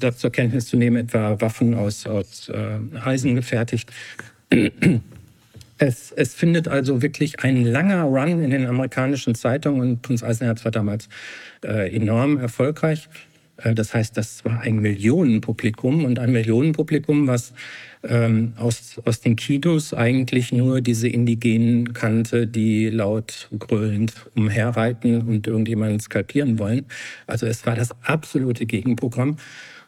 das zur Kenntnis zu nehmen, etwa Waffen aus, aus äh, Eisen gefertigt. Es, es, findet also wirklich ein langer Run in den amerikanischen Zeitungen und Prinz Eisenherz war damals äh, enorm erfolgreich. Äh, das heißt, das war ein Millionenpublikum und ein Millionenpublikum, was ähm, aus, aus den Kinos eigentlich nur diese Indigenen kannte, die laut grölend umherreiten und irgendjemanden skalpieren wollen. Also es war das absolute Gegenprogramm.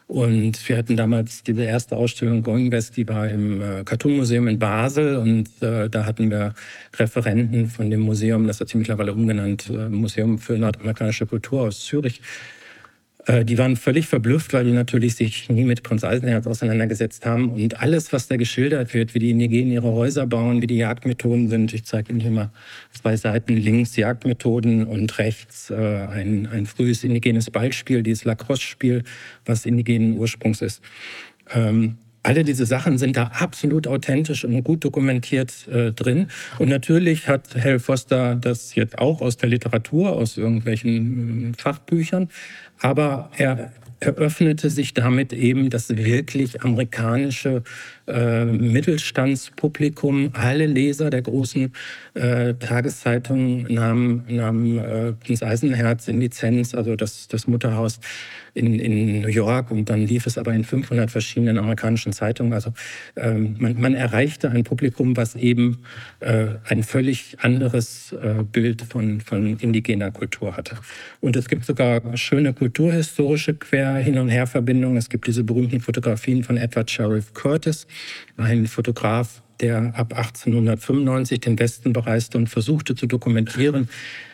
Und wir hatten damals diese erste Ausstellung Going West, die war im äh, Cartoon Museum in Basel und äh, da hatten wir Referenten von dem Museum, das hat sich mittlerweile umgenannt, äh, Museum für nordamerikanische Kultur aus Zürich, die waren völlig verblüfft, weil die natürlich sich nie mit Prinz Eisenherz auseinandergesetzt haben. Und alles, was da geschildert wird, wie die Indigenen ihre Häuser bauen, wie die Jagdmethoden sind, ich zeige Ihnen hier mal zwei Seiten links Jagdmethoden und rechts äh, ein, ein frühes indigenes Ballspiel, dieses Lacrosse-Spiel, was indigenen Ursprungs ist. Ähm, alle diese Sachen sind da absolut authentisch und gut dokumentiert äh, drin. Und natürlich hat Hal Foster das jetzt auch aus der Literatur, aus irgendwelchen äh, Fachbüchern, aber er eröffnete sich damit eben das wirklich amerikanische äh, Mittelstandspublikum. Alle Leser der großen äh, Tageszeitungen nahmen, nahmen äh, Prinz Eisenherz in Lizenz, also das, das Mutterhaus in, in New York und dann lief es aber in 500 verschiedenen amerikanischen Zeitungen. Also ähm, man, man erreichte ein Publikum, was eben äh, ein völlig anderes äh, Bild von, von indigener Kultur hatte. Und es gibt sogar schöne kulturhistorische Quer-Hin- und Her-Verbindungen. Es gibt diese berühmten Fotografien von Edward Sheriff Curtis, ein Fotograf, der ab 1895 den Westen bereiste und versuchte zu dokumentieren,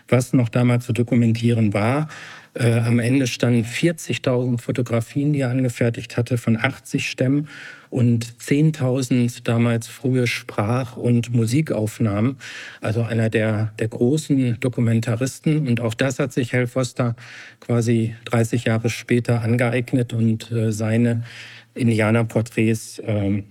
was noch damals zu dokumentieren war. Äh, am Ende standen 40.000 Fotografien, die er angefertigt hatte, von 80 Stämmen und 10.000 damals frühe Sprach- und Musikaufnahmen. Also einer der, der großen Dokumentaristen. Und auch das hat sich Hal Foster quasi 30 Jahre später angeeignet und äh, seine Indianerporträts äh,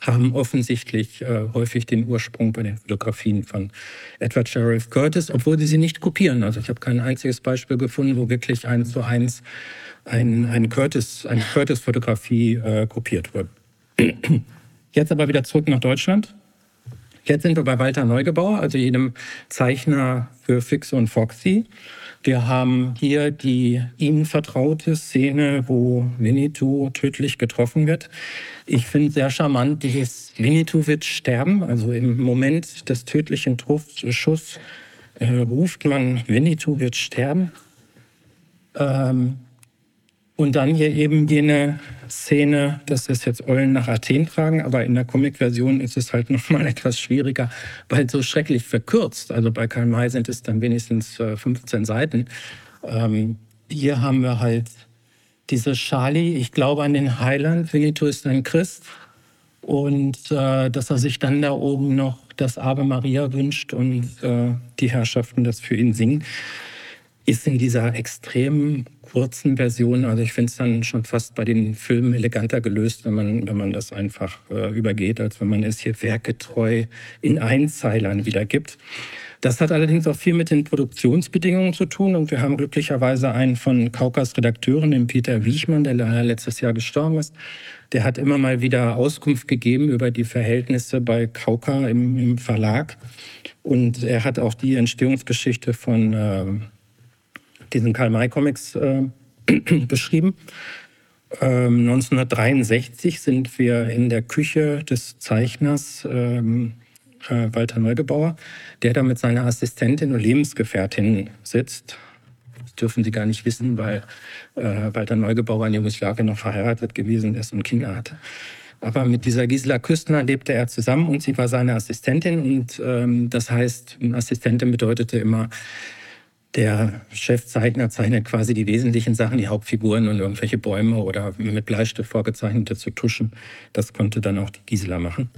haben offensichtlich äh, häufig den Ursprung bei den Fotografien von Edward Sheriff Curtis, obwohl sie sie nicht kopieren. Also ich habe kein einziges Beispiel gefunden, wo wirklich eins zu eins ein, ein Curtis, eine Curtis-Fotografie äh, kopiert wird. Jetzt aber wieder zurück nach Deutschland. Jetzt sind wir bei Walter Neugebauer, also jedem Zeichner für Fix und Foxy. Wir haben hier die ihm vertraute Szene, wo Winnetou tödlich getroffen wird. Ich finde sehr charmant, dieses Winnetou wird sterben. Also im Moment des tödlichen Schusses äh, ruft man, Winnetou wird sterben. Ähm, und dann hier eben jene Szene, das ist jetzt Eulen nach Athen tragen, aber in der Comic-Version ist es halt nochmal etwas schwieriger, weil so schrecklich verkürzt. Also bei Karl May sind es dann wenigstens 15 äh, Seiten. Ähm, hier haben wir halt diese Charlie, ich glaube an den Heiland, Winnetou ist ein Christ. Und äh, dass er sich dann da oben noch das Ave Maria wünscht und äh, die Herrschaften das für ihn singen ist in dieser extrem kurzen Version, also ich finde es dann schon fast bei den Filmen eleganter gelöst, wenn man, wenn man das einfach äh, übergeht, als wenn man es hier werkgetreu in Einzeilern wiedergibt. Das hat allerdings auch viel mit den Produktionsbedingungen zu tun und wir haben glücklicherweise einen von Kaukas Redakteuren, den Peter Wiechmann, der leider letztes Jahr gestorben ist. Der hat immer mal wieder Auskunft gegeben über die Verhältnisse bei Kauka im, im Verlag und er hat auch die Entstehungsgeschichte von äh, diesen Karl-May-Comics äh, beschrieben. Ähm, 1963 sind wir in der Küche des Zeichners ähm, äh, Walter Neugebauer, der da mit seiner Assistentin und Lebensgefährtin sitzt. Das dürfen Sie gar nicht wissen, weil äh, Walter Neugebauer in Jugoslawien noch verheiratet gewesen ist und Kinder hatte. Aber mit dieser Gisela Küstner lebte er zusammen und sie war seine Assistentin. Und ähm, das heißt, Assistentin bedeutete immer, der Chefzeichner zeichnet quasi die wesentlichen Sachen, die Hauptfiguren und irgendwelche Bäume oder mit Bleistift vorgezeichnete zu tuschen. Das konnte dann auch die Gisela machen.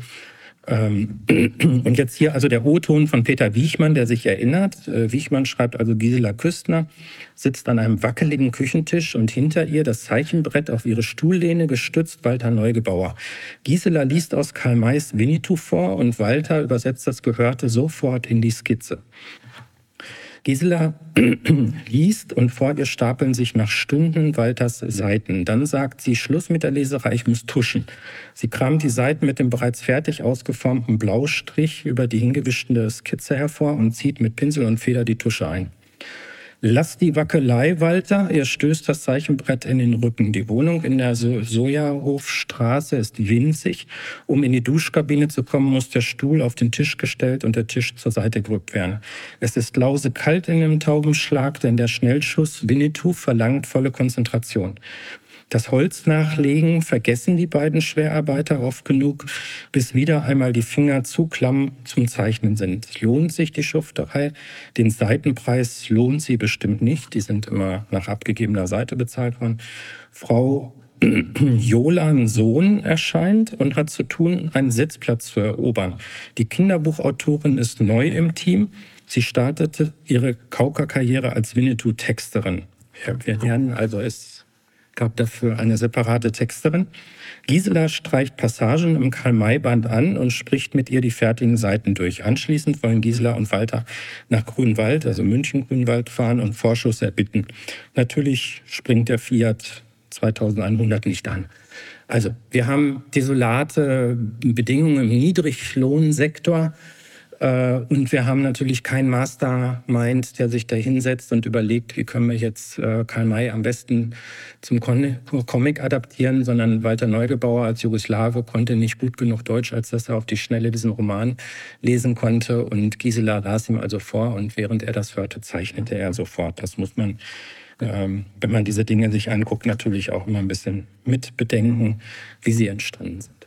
Ähm, und jetzt hier also der O-Ton von Peter Wiechmann, der sich erinnert. Äh, Wiechmann schreibt also, Gisela Küstner sitzt an einem wackeligen Küchentisch und hinter ihr das Zeichenbrett auf ihre Stuhllehne gestützt Walter Neugebauer. Gisela liest aus Karl Mays Winnetou vor und Walter übersetzt das Gehörte sofort in die Skizze. Gisela liest und vor ihr stapeln sich nach Stunden Walters Seiten. Dann sagt sie, Schluss mit der Leserei, ich muss tuschen. Sie kramt die Seiten mit dem bereits fertig ausgeformten Blaustrich über die hingewischte Skizze hervor und zieht mit Pinsel und Feder die Tusche ein. Lass die Wackelei, Walter. Er stößt das Zeichenbrett in den Rücken. Die Wohnung in der so Sojahofstraße ist winzig. Um in die Duschkabine zu kommen, muss der Stuhl auf den Tisch gestellt und der Tisch zur Seite gerückt werden. Es ist lause kalt in dem Taubenschlag, denn der Schnellschuss Winnetou verlangt volle Konzentration. Das Holz nachlegen vergessen die beiden Schwerarbeiter oft genug, bis wieder einmal die Finger zu klamm zum Zeichnen sind. Lohnt sich die Schufterei? Den Seitenpreis lohnt sie bestimmt nicht. Die sind immer nach abgegebener Seite bezahlt worden. Frau Jolan Sohn erscheint und hat zu tun, einen Sitzplatz zu erobern. Die Kinderbuchautorin ist neu im Team. Sie startete ihre Kauka-Karriere als Winnetou-Texterin. Wir lernen also, es gab dafür eine separate Texterin. Gisela streicht Passagen im Karl-May-Band an und spricht mit ihr die fertigen Seiten durch. Anschließend wollen Gisela und Walter nach Grünwald, also München-Grünwald fahren und Vorschuss erbitten. Natürlich springt der Fiat 2100 nicht an. Also, wir haben desolate Bedingungen im Niedriglohnsektor. Äh, und wir haben natürlich keinen Mastermind, der sich da hinsetzt und überlegt, wie können wir jetzt äh, Karl May am besten zum Comic adaptieren, sondern Walter Neugebauer als Jugoslawe konnte nicht gut genug Deutsch, als dass er auf die Schnelle diesen Roman lesen konnte. Und Gisela las ihm also vor und während er das hörte, zeichnete er sofort. Das muss man ähm, wenn man diese Dinge sich anguckt, natürlich auch immer ein bisschen mit bedenken, wie sie entstanden sind.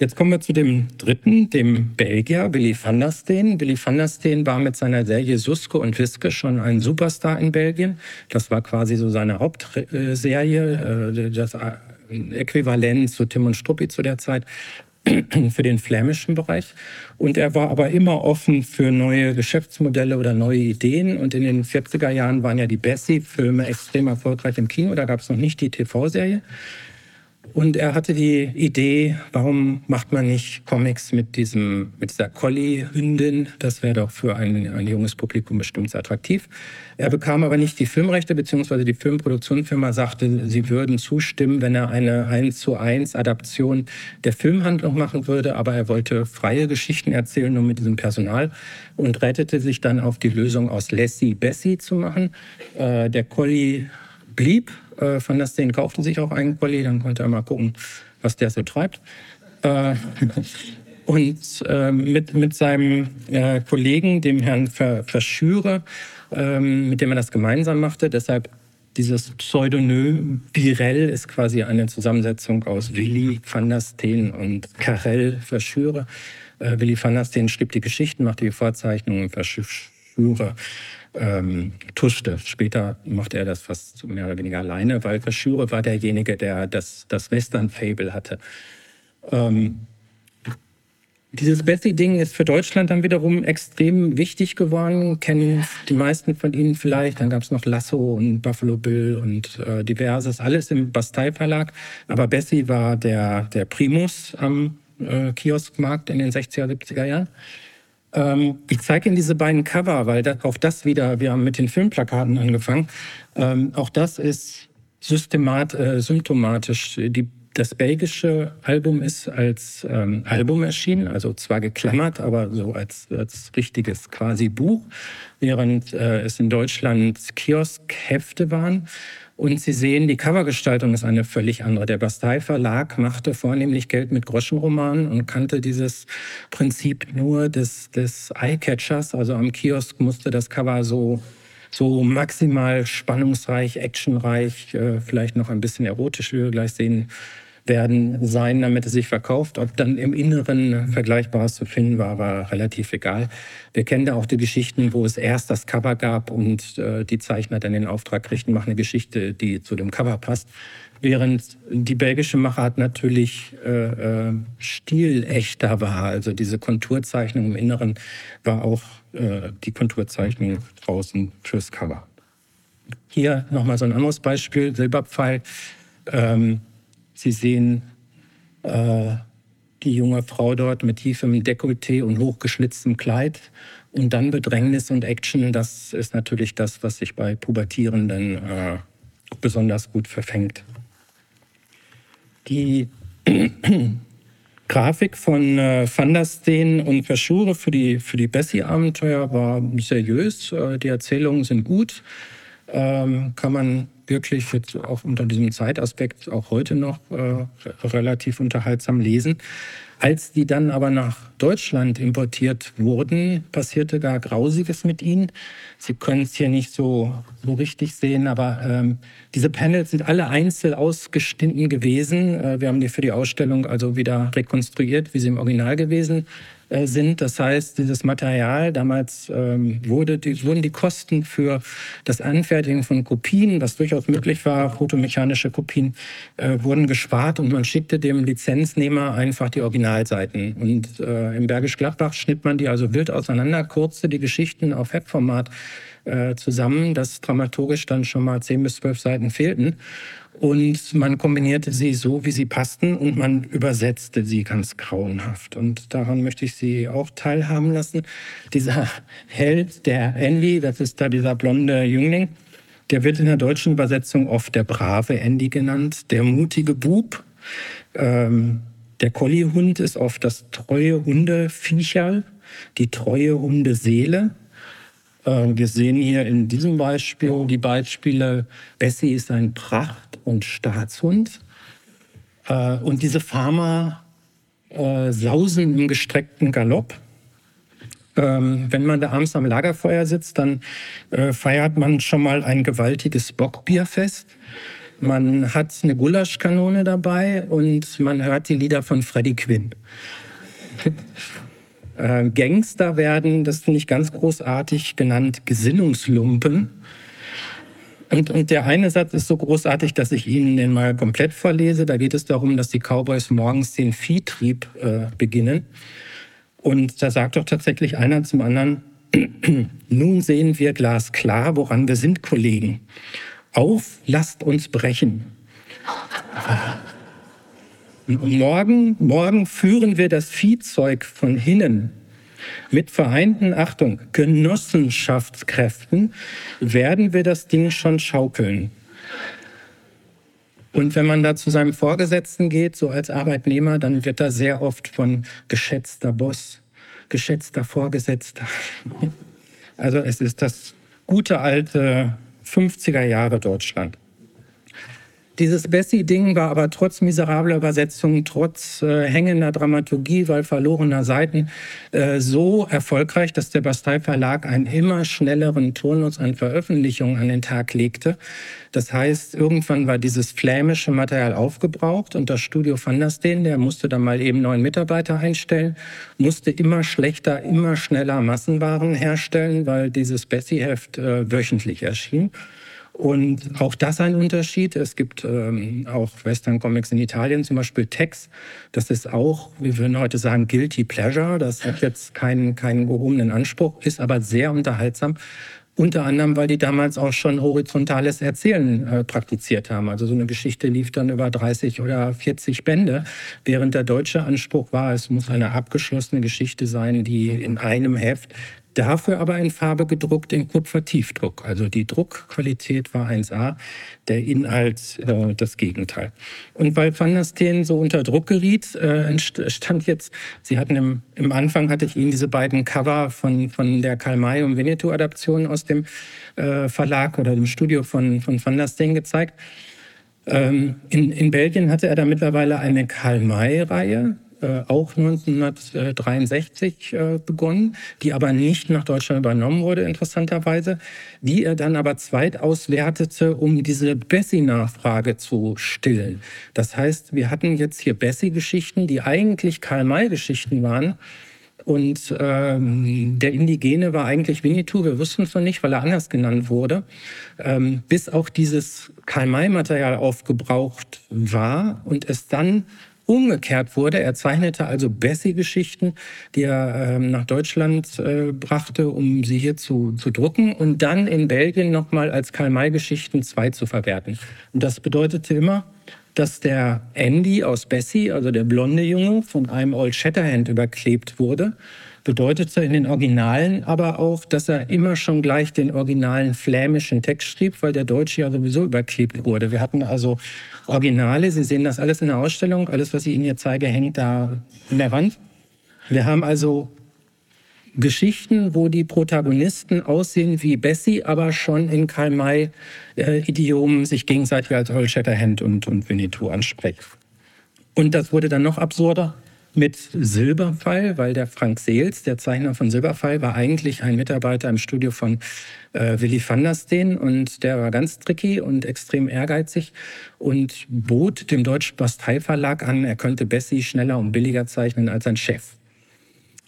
Jetzt kommen wir zu dem dritten, dem Belgier, Willy van der Steen. Willy van der Steen war mit seiner Serie Suske und Wiske schon ein Superstar in Belgien. Das war quasi so seine Hauptserie, äh, das Äquivalent zu Tim und Struppi zu der Zeit für den flämischen Bereich. Und er war aber immer offen für neue Geschäftsmodelle oder neue Ideen. Und in den 40er Jahren waren ja die Bessie-Filme extrem erfolgreich im Kino. Da gab es noch nicht die TV-Serie. Und er hatte die Idee, warum macht man nicht Comics mit diesem, mit dieser Collie-Hündin? Das wäre doch für ein, ein junges Publikum bestimmt sehr attraktiv. Er bekam aber nicht die Filmrechte, beziehungsweise die Filmproduktionsfirma sagte, sie würden zustimmen, wenn er eine 1 zu 1 Adaption der Filmhandlung machen würde. Aber er wollte freie Geschichten erzählen, nur mit diesem Personal und rettete sich dann auf die Lösung aus Lassie Bessie zu machen. Äh, der Collie blieb äh, Van der Steen kaufte sich auch einen Collie, dann konnte er mal gucken, was der so treibt. Äh, und äh, mit, mit seinem äh, Kollegen, dem Herrn Ver, Verschüre, ähm, mit dem er das gemeinsam machte, deshalb dieses Pseudonym Virel ist quasi eine Zusammensetzung aus Willy van der Steen und Karel Verschüre. Äh, Willy van der Steen schrieb die Geschichten, machte die Vorzeichnungen, Verschüre ähm, tuschte. Später machte er das fast mehr oder weniger alleine, weil Verschüre war derjenige, der das, das Western-Fable hatte. Ähm, dieses Bessie-Ding ist für Deutschland dann wiederum extrem wichtig geworden. Kennen die meisten von Ihnen vielleicht. Dann gab es noch Lasso und Buffalo Bill und äh, diverses, alles im Bastei-Verlag. Aber Bessie war der, der Primus am äh, Kioskmarkt in den 60er, 70er Jahren. Ähm, ich zeige Ihnen diese beiden Cover, weil das, auch das wieder, wir haben mit den Filmplakaten angefangen. Ähm, auch das ist systemat, äh, symptomatisch. Die, das belgische Album ist als ähm, Album erschienen, also zwar geklammert, aber so als, als richtiges quasi Buch, während äh, es in Deutschland Kioskhefte waren. Und Sie sehen, die Covergestaltung ist eine völlig andere. Der Bastei Verlag machte vornehmlich Geld mit Groschenromanen und kannte dieses Prinzip nur des, des Eyecatchers. Also am Kiosk musste das Cover so so maximal spannungsreich, actionreich, äh, vielleicht noch ein bisschen erotisch, wie wir gleich sehen, werden sein, damit es sich verkauft. Ob dann im Inneren Vergleichbares zu finden war, war relativ egal. Wir kennen da auch die Geschichten, wo es erst das Cover gab und äh, die Zeichner dann den Auftrag kriegten, machen eine Geschichte, die zu dem Cover passt. Während die belgische Machart natürlich äh, äh, stilechter war. Also diese Konturzeichnung im Inneren war auch äh, die Konturzeichnung draußen fürs Cover. Hier nochmal so ein anderes Beispiel, Silberpfeil. Ähm, Sie sehen äh, die junge Frau dort mit tiefem Dekolleté und hochgeschlitztem Kleid. Und dann Bedrängnis und Action, das ist natürlich das, was sich bei Pubertierenden äh, besonders gut verfängt. Die Grafik von äh, Van der Steen und Verschure für die, für die Bessie-Abenteuer war seriös. Äh, die Erzählungen sind gut. Ähm, kann man wirklich jetzt auch unter diesem Zeitaspekt auch heute noch äh, relativ unterhaltsam lesen. Als die dann aber nach Deutschland importiert wurden, passierte gar Grausiges mit ihnen. Sie können es hier nicht so, so richtig sehen, aber ähm, diese Panels sind alle einzeln ausgeschnitten gewesen. Äh, wir haben die für die Ausstellung also wieder rekonstruiert, wie sie im Original gewesen äh, sind. Das heißt, dieses Material, damals ähm, wurde die, wurden die Kosten für das Anfertigen von Kopien, was durchaus möglich war, fotomechanische Kopien, äh, wurden gespart und man schickte dem Lizenznehmer einfach die Originalseiten. Und äh, im Bergisch Gladbach schnitt man die also wild auseinander, kurzte die Geschichten auf Webformat äh, zusammen, dass dramaturgisch dann schon mal zehn bis zwölf Seiten fehlten. Und man kombinierte sie so, wie sie passten und man übersetzte sie ganz grauenhaft. Und daran möchte ich Sie auch teilhaben lassen. Dieser Held, der Andy, das ist da dieser blonde Jüngling, der wird in der deutschen Übersetzung oft der brave Andy genannt, der mutige Bub. Ähm, der Colliehund ist oft das treue Hundeviecherl, die treue Hundeseele. Äh, wir sehen hier in diesem Beispiel die Beispiele, Bessie ist ein Pracht und Staatshund. Äh, und diese Farmer äh, sausen im gestreckten Galopp. Ähm, wenn man da abends am Lagerfeuer sitzt, dann äh, feiert man schon mal ein gewaltiges Bockbierfest. Man hat eine Gulaschkanone dabei und man hört die Lieder von Freddie Quinn. Gangster werden, das finde ich ganz großartig, genannt Gesinnungslumpen. Und, und der eine Satz ist so großartig, dass ich Ihnen den mal komplett vorlese. Da geht es darum, dass die Cowboys morgens den Viehtrieb äh, beginnen. Und da sagt doch tatsächlich einer zum anderen, nun sehen wir glasklar, woran wir sind, Kollegen. Auf, lasst uns brechen. Morgen, morgen führen wir das Viehzeug von hinnen. Mit vereinten, Achtung, Genossenschaftskräften werden wir das Ding schon schaukeln. Und wenn man da zu seinem Vorgesetzten geht, so als Arbeitnehmer, dann wird da sehr oft von geschätzter Boss, geschätzter Vorgesetzter. Also es ist das gute alte 50er Jahre Deutschland. Dieses Bessie-Ding war aber trotz miserabler Übersetzungen, trotz äh, hängender Dramaturgie, weil verlorener Seiten, äh, so erfolgreich, dass der Bastei Verlag einen immer schnelleren Turnus an Veröffentlichungen an den Tag legte. Das heißt, irgendwann war dieses flämische Material aufgebraucht und das Studio van der Steen, der musste dann mal eben neuen Mitarbeiter einstellen, musste immer schlechter, immer schneller Massenwaren herstellen, weil dieses Bessie-Heft äh, wöchentlich erschien. Und auch das ein Unterschied. Es gibt ähm, auch Western Comics in Italien, zum Beispiel Tex. Das ist auch, wir würden heute sagen, Guilty Pleasure. Das hat jetzt keinen, keinen gehobenen Anspruch, ist aber sehr unterhaltsam. Unter anderem, weil die damals auch schon horizontales Erzählen äh, praktiziert haben. Also so eine Geschichte lief dann über 30 oder 40 Bände, während der deutsche Anspruch war, es muss eine abgeschlossene Geschichte sein, die in einem Heft Dafür aber in Farbe gedruckt in Kupfertiefdruck. Also die Druckqualität war 1A, der Inhalt äh, das Gegenteil. Und weil Van der Steen so unter Druck geriet, äh, entstand jetzt, Sie hatten im, im Anfang hatte ich Ihnen diese beiden Cover von, von der Karl May und Winnetou-Adaption aus dem äh, Verlag oder dem Studio von, von Van der Steen gezeigt. Ähm, in, in Belgien hatte er da mittlerweile eine Karl May-Reihe, äh, auch 1963 äh, begonnen, die aber nicht nach Deutschland übernommen wurde, interessanterweise, die er dann aber zweit um diese Bessie-Nachfrage zu stillen. Das heißt, wir hatten jetzt hier Bessie-Geschichten, die eigentlich Karl-May-Geschichten waren, und ähm, der Indigene war eigentlich Winnetou, wir wussten es noch nicht, weil er anders genannt wurde, ähm, bis auch dieses Karl-May-Material aufgebraucht war und es dann umgekehrt wurde. Er zeichnete also Bessie-Geschichten, die er ähm, nach Deutschland äh, brachte, um sie hier zu, zu drucken und dann in Belgien nochmal als Karl-May-Geschichten 2 zu verwerten. Und das bedeutete immer, dass der Andy aus Bessie, also der blonde Junge, von einem Old Shatterhand überklebt wurde bedeutete in den Originalen aber auch, dass er immer schon gleich den originalen flämischen Text schrieb, weil der Deutsche ja sowieso überklebt wurde. Wir hatten also Originale, Sie sehen das alles in der Ausstellung, alles, was ich Ihnen hier zeige, hängt da in der Wand. Wir haben also Geschichten, wo die Protagonisten aussehen wie Bessie, aber schon in Karl May-Idiomen äh, sich gegenseitig als Old Shatterhand und, und Winnetou ansprechen. Und das wurde dann noch absurder mit Silberpfeil, weil der Frank Seels, der Zeichner von Silberpfeil, war eigentlich ein Mitarbeiter im Studio von äh, Willy van der Steen und der war ganz tricky und extrem ehrgeizig und bot dem Deutschen Bastei-Verlag an, er könnte Bessie schneller und billiger zeichnen als sein Chef.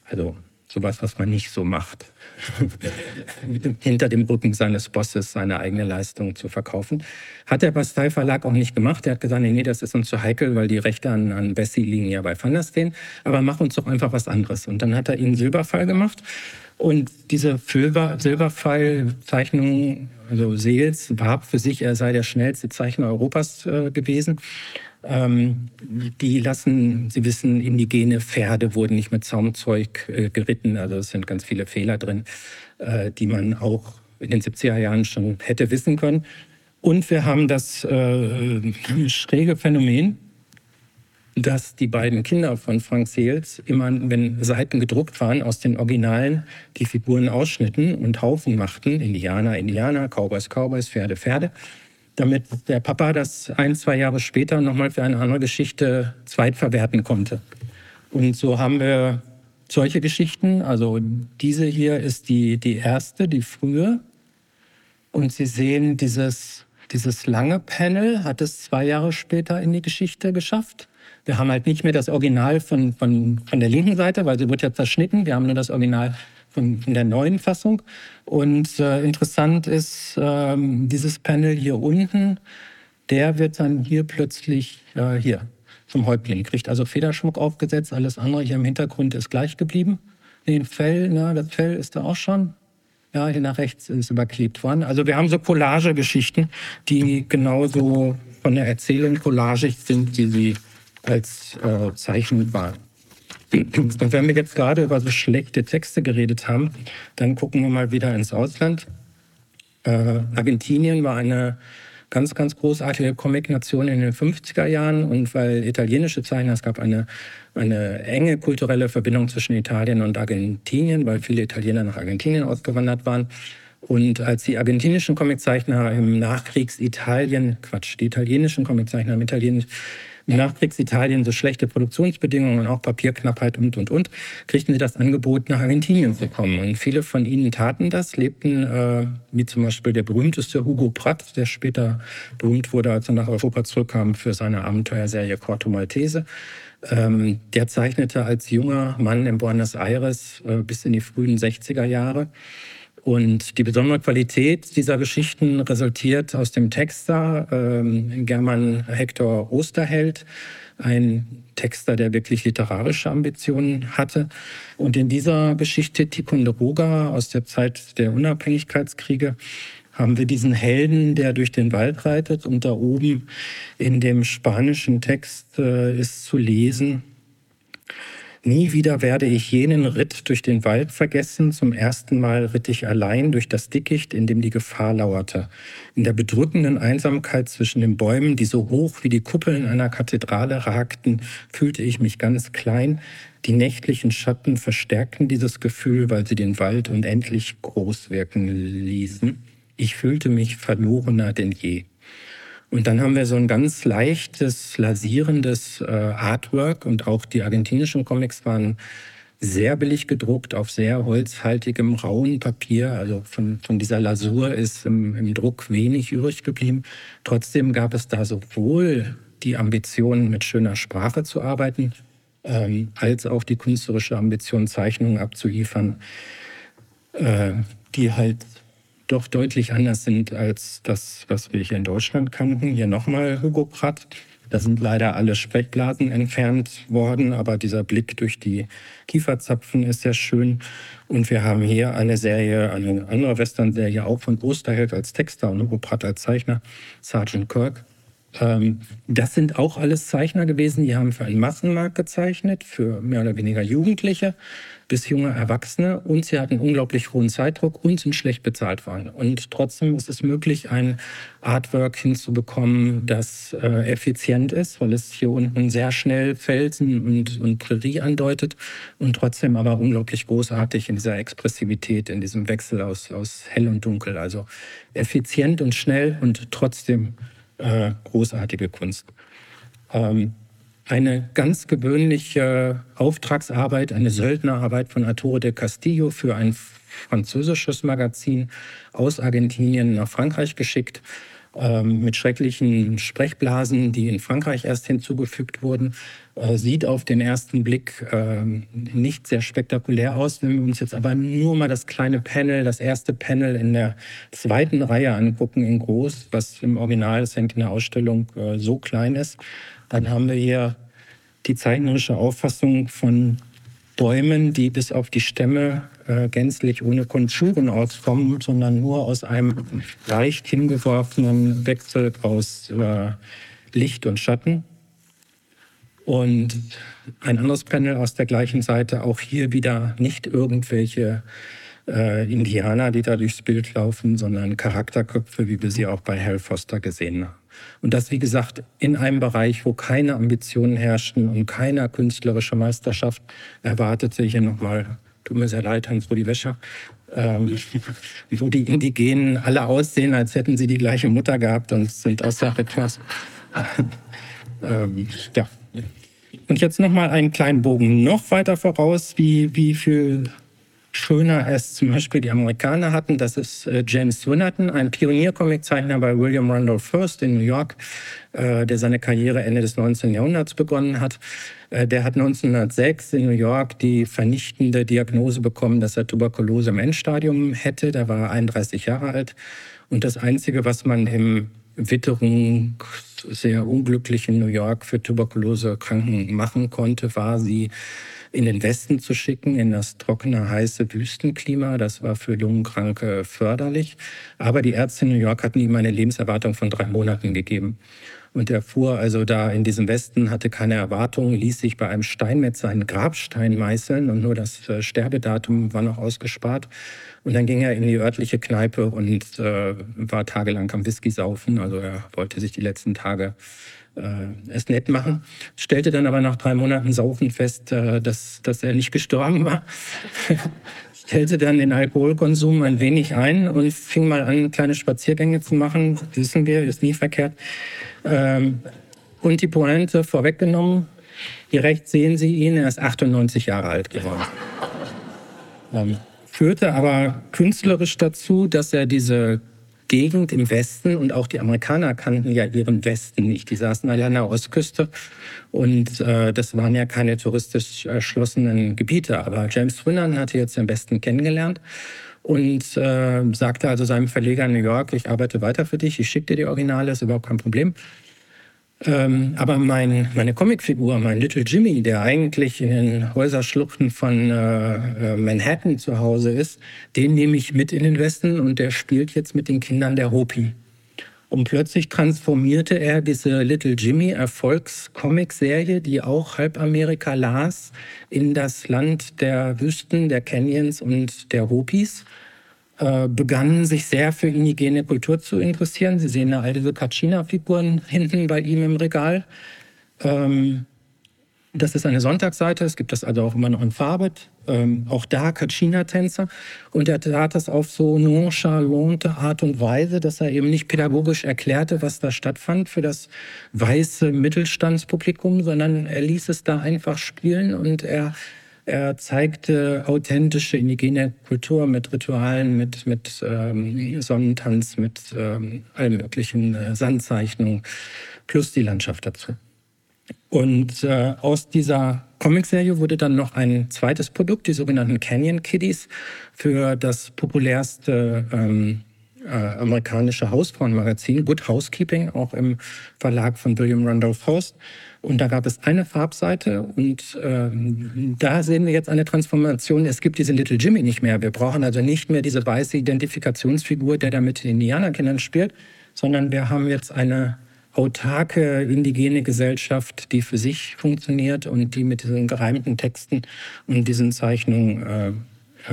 Also sowas, was man nicht so macht. Hinter dem Rücken seines Bosses seine eigene Leistung zu verkaufen. Hat der Bastei Verlag auch nicht gemacht. Er hat gesagt, nee, nee, das ist uns zu heikel, weil die Rechte an, an Bessie liegen ja bei Van der Steen. Aber mach uns doch einfach was anderes. Und dann hat er ihnen Silberfall gemacht. Und diese Silberfall-Zeichnung, also Seels, warb für sich, er sei der schnellste Zeichner Europas äh, gewesen. Ähm, die lassen, Sie wissen, indigene Pferde wurden nicht mit Zaumzeug äh, geritten. Also es sind ganz viele Fehler drin, äh, die man auch in den 70er Jahren schon hätte wissen können. Und wir haben das äh, schräge Phänomen, dass die beiden Kinder von Frank Seels immer, wenn Seiten gedruckt waren, aus den Originalen die Figuren ausschnitten und Haufen machten. Indianer, Indianer, Cowboys, Cowboys, Pferde, Pferde damit der Papa das ein, zwei Jahre später nochmal für eine andere Geschichte zweitverwerten konnte. Und so haben wir solche Geschichten. Also diese hier ist die, die erste, die frühe. Und Sie sehen, dieses, dieses lange Panel hat es zwei Jahre später in die Geschichte geschafft. Wir haben halt nicht mehr das Original von, von, von der linken Seite, weil sie wird ja zerschnitten. Wir haben nur das Original von, von der neuen Fassung. Und äh, interessant ist ähm, dieses Panel hier unten, der wird dann hier plötzlich äh, hier zum Häuptling, kriegt also Federschmuck aufgesetzt, alles andere hier im Hintergrund ist gleich geblieben. Den Fell, ne, das Fell ist da auch schon. Ja, hier nach rechts ist überklebt worden. Also wir haben so Collage-Geschichten, die genauso von der Erzählung collagig sind, die sie als äh, zeichnend war. Und wenn wir jetzt gerade über so schlechte Texte geredet haben, dann gucken wir mal wieder ins Ausland. Äh, Argentinien war eine ganz, ganz großartige Comic-Nation in den 50er Jahren und weil italienische Zeichner, es gab eine, eine enge kulturelle Verbindung zwischen Italien und Argentinien, weil viele Italiener nach Argentinien ausgewandert waren. Und als die argentinischen Comiczeichner im Nachkriegsitalien, Quatsch, die italienischen Comiczeichner im Italien, im Nachkriegsitalien so schlechte Produktionsbedingungen und auch Papierknappheit und, und, und, kriegten sie das Angebot, nach Argentinien zu kommen. Und viele von ihnen taten das, lebten, äh, wie zum Beispiel der berühmteste Hugo Pratt, der später berühmt wurde, als er nach Europa zurückkam für seine Abenteuerserie Corto Maltese. Ähm, der zeichnete als junger Mann in Buenos Aires äh, bis in die frühen 60er Jahre. Und die besondere Qualität dieser Geschichten resultiert aus dem Texter ähm, German Hector Osterheld, ein Texter, der wirklich literarische Ambitionen hatte. Und in dieser Geschichte Ticonderoga aus der Zeit der Unabhängigkeitskriege haben wir diesen Helden, der durch den Wald reitet und da oben in dem spanischen Text äh, ist zu lesen, Nie wieder werde ich jenen Ritt durch den Wald vergessen. Zum ersten Mal ritt ich allein durch das Dickicht, in dem die Gefahr lauerte. In der bedrückenden Einsamkeit zwischen den Bäumen, die so hoch wie die Kuppeln einer Kathedrale ragten, fühlte ich mich ganz klein. Die nächtlichen Schatten verstärkten dieses Gefühl, weil sie den Wald unendlich groß wirken ließen. Ich fühlte mich verlorener denn je. Und dann haben wir so ein ganz leichtes, lasierendes äh, Artwork und auch die argentinischen Comics waren sehr billig gedruckt auf sehr holzhaltigem, rauen Papier. Also von, von dieser Lasur ist im, im Druck wenig übrig geblieben. Trotzdem gab es da sowohl die Ambition, mit schöner Sprache zu arbeiten, ähm, als auch die künstlerische Ambition, Zeichnungen abzuliefern, äh, die halt doch deutlich anders sind als das, was wir hier in Deutschland kannten. Hier nochmal Hugo Pratt. Da sind leider alle Sprechblasen entfernt worden, aber dieser Blick durch die Kieferzapfen ist sehr schön. Und wir haben hier eine Serie, eine andere Western-Serie, auch von Osterheld als Texter und Hugo Pratt als Zeichner, Sergeant Kirk. Ähm, das sind auch alles Zeichner gewesen, die haben für einen Massenmarkt gezeichnet, für mehr oder weniger Jugendliche bis junge Erwachsene und sie hatten unglaublich hohen Zeitdruck und sind schlecht bezahlt worden. Und trotzdem ist es möglich, ein Artwork hinzubekommen, das äh, effizient ist, weil es hier unten sehr schnell Felsen und, und Prärie andeutet und trotzdem aber unglaublich großartig in dieser Expressivität, in diesem Wechsel aus, aus hell und dunkel. Also effizient und schnell und trotzdem äh, großartige Kunst. Ähm, eine ganz gewöhnliche Auftragsarbeit, eine Söldnerarbeit von Arturo de Castillo für ein französisches Magazin aus Argentinien nach Frankreich geschickt mit schrecklichen Sprechblasen, die in Frankreich erst hinzugefügt wurden. Äh, sieht auf den ersten Blick äh, nicht sehr spektakulär aus. Wenn wir uns jetzt aber nur mal das kleine Panel, das erste Panel in der zweiten Reihe angucken, in groß, was im Original, das hängt in der Ausstellung, äh, so klein ist, dann haben wir hier die zeichnerische Auffassung von Bäumen, die bis auf die Stämme äh, gänzlich ohne Konturen auskommen, sondern nur aus einem leicht hingeworfenen Wechsel aus äh, Licht und Schatten. Und ein anderes Panel aus der gleichen Seite, auch hier wieder nicht irgendwelche äh, Indianer, die da durchs Bild laufen, sondern Charakterköpfe, wie wir sie auch bei Hal Foster gesehen haben. Und das, wie gesagt, in einem Bereich, wo keine Ambitionen herrschten und keine künstlerische Meisterschaft erwartete. Hier nochmal, tut mir sehr leid, Hans-Rudi Wäscher, ähm, wo die Indigenen alle aussehen, als hätten sie die gleiche Mutter gehabt und sind aus der etwas. ähm, ja. Und jetzt nochmal einen kleinen Bogen noch weiter voraus, wie, wie viel schöner es zum Beispiel die Amerikaner hatten. Das ist äh, James Swinnerton, ein Pioniercomiczeichner bei William Randolph First in New York, äh, der seine Karriere Ende des 19. Jahrhunderts begonnen hat. Äh, der hat 1906 in New York die vernichtende Diagnose bekommen, dass er Tuberkulose im Endstadium hätte. Da war er 31 Jahre alt. Und das Einzige, was man im Witterung sehr unglücklichen New York für Tuberkulosekranken machen konnte, war sie in den Westen zu schicken, in das trockene, heiße Wüstenklima. Das war für Lungenkranke förderlich. Aber die Ärzte in New York hatten ihm eine Lebenserwartung von drei Monaten gegeben. Und er fuhr also da in diesem Westen, hatte keine Erwartungen, ließ sich bei einem Steinmetzer einen Grabstein meißeln und nur das äh, Sterbedatum war noch ausgespart. Und dann ging er in die örtliche Kneipe und äh, war tagelang am Whisky saufen. Also er wollte sich die letzten Tage es nett machen. Stellte dann aber nach drei Monaten Saufen fest, äh, dass, dass er nicht gestorben war. stellte dann den Alkoholkonsum ein wenig ein und fing mal an, kleine Spaziergänge zu machen. Wissen wir, ist nie verkehrt. Ähm, und die Pointe vorweggenommen, hier rechts sehen Sie ihn, er ist 98 Jahre alt geworden. Ähm, führte aber künstlerisch dazu, dass er diese Gegend im Westen und auch die Amerikaner kannten ja ihren Westen nicht. Die saßen alle an der Ostküste und äh, das waren ja keine touristisch erschlossenen Gebiete. Aber James Winnan hatte jetzt den Westen kennengelernt und äh, sagte also seinem Verleger in New York, ich arbeite weiter für dich, ich schicke dir die Originale, ist überhaupt kein Problem. Ähm, aber mein, meine Comicfigur, mein Little Jimmy, der eigentlich in den Häuserschluchten von äh, äh, Manhattan zu Hause ist, den nehme ich mit in den Westen und der spielt jetzt mit den Kindern der Hopi. Und plötzlich transformierte er diese Little Jimmy Erfolgscomic-Serie, die auch halb Amerika las, in das Land der Wüsten, der Canyons und der Hopis äh, begannen sich sehr für indigene Kultur zu interessieren. Sie sehen da all diese Kachina-Figuren hinten bei ihm im Regal. Ähm, das ist eine Sonntagsseite, es gibt das also auch immer noch in Farbe. Ähm, auch da Kachina-Tänzer. Und er tat das auf so nonchalante Art und Weise, dass er eben nicht pädagogisch erklärte, was da stattfand für das weiße Mittelstandspublikum, sondern er ließ es da einfach spielen und er er zeigte authentische indigene Kultur mit Ritualen, mit, mit ähm, Sonnentanz, mit ähm, allen möglichen äh, Sandzeichnungen, plus die Landschaft dazu. Und äh, aus dieser Comicserie wurde dann noch ein zweites Produkt, die sogenannten Canyon Kiddies, für das populärste ähm, äh, amerikanische Hausfrauenmagazin, Good Housekeeping, auch im Verlag von William Randolph Hearst. Und da gab es eine Farbseite und ähm, da sehen wir jetzt eine Transformation. Es gibt diese Little Jimmy nicht mehr. Wir brauchen also nicht mehr diese weiße Identifikationsfigur, der da mit den Indianerkindern spielt, sondern wir haben jetzt eine autarke indigene Gesellschaft, die für sich funktioniert und die mit diesen gereimten Texten und diesen Zeichnungen äh,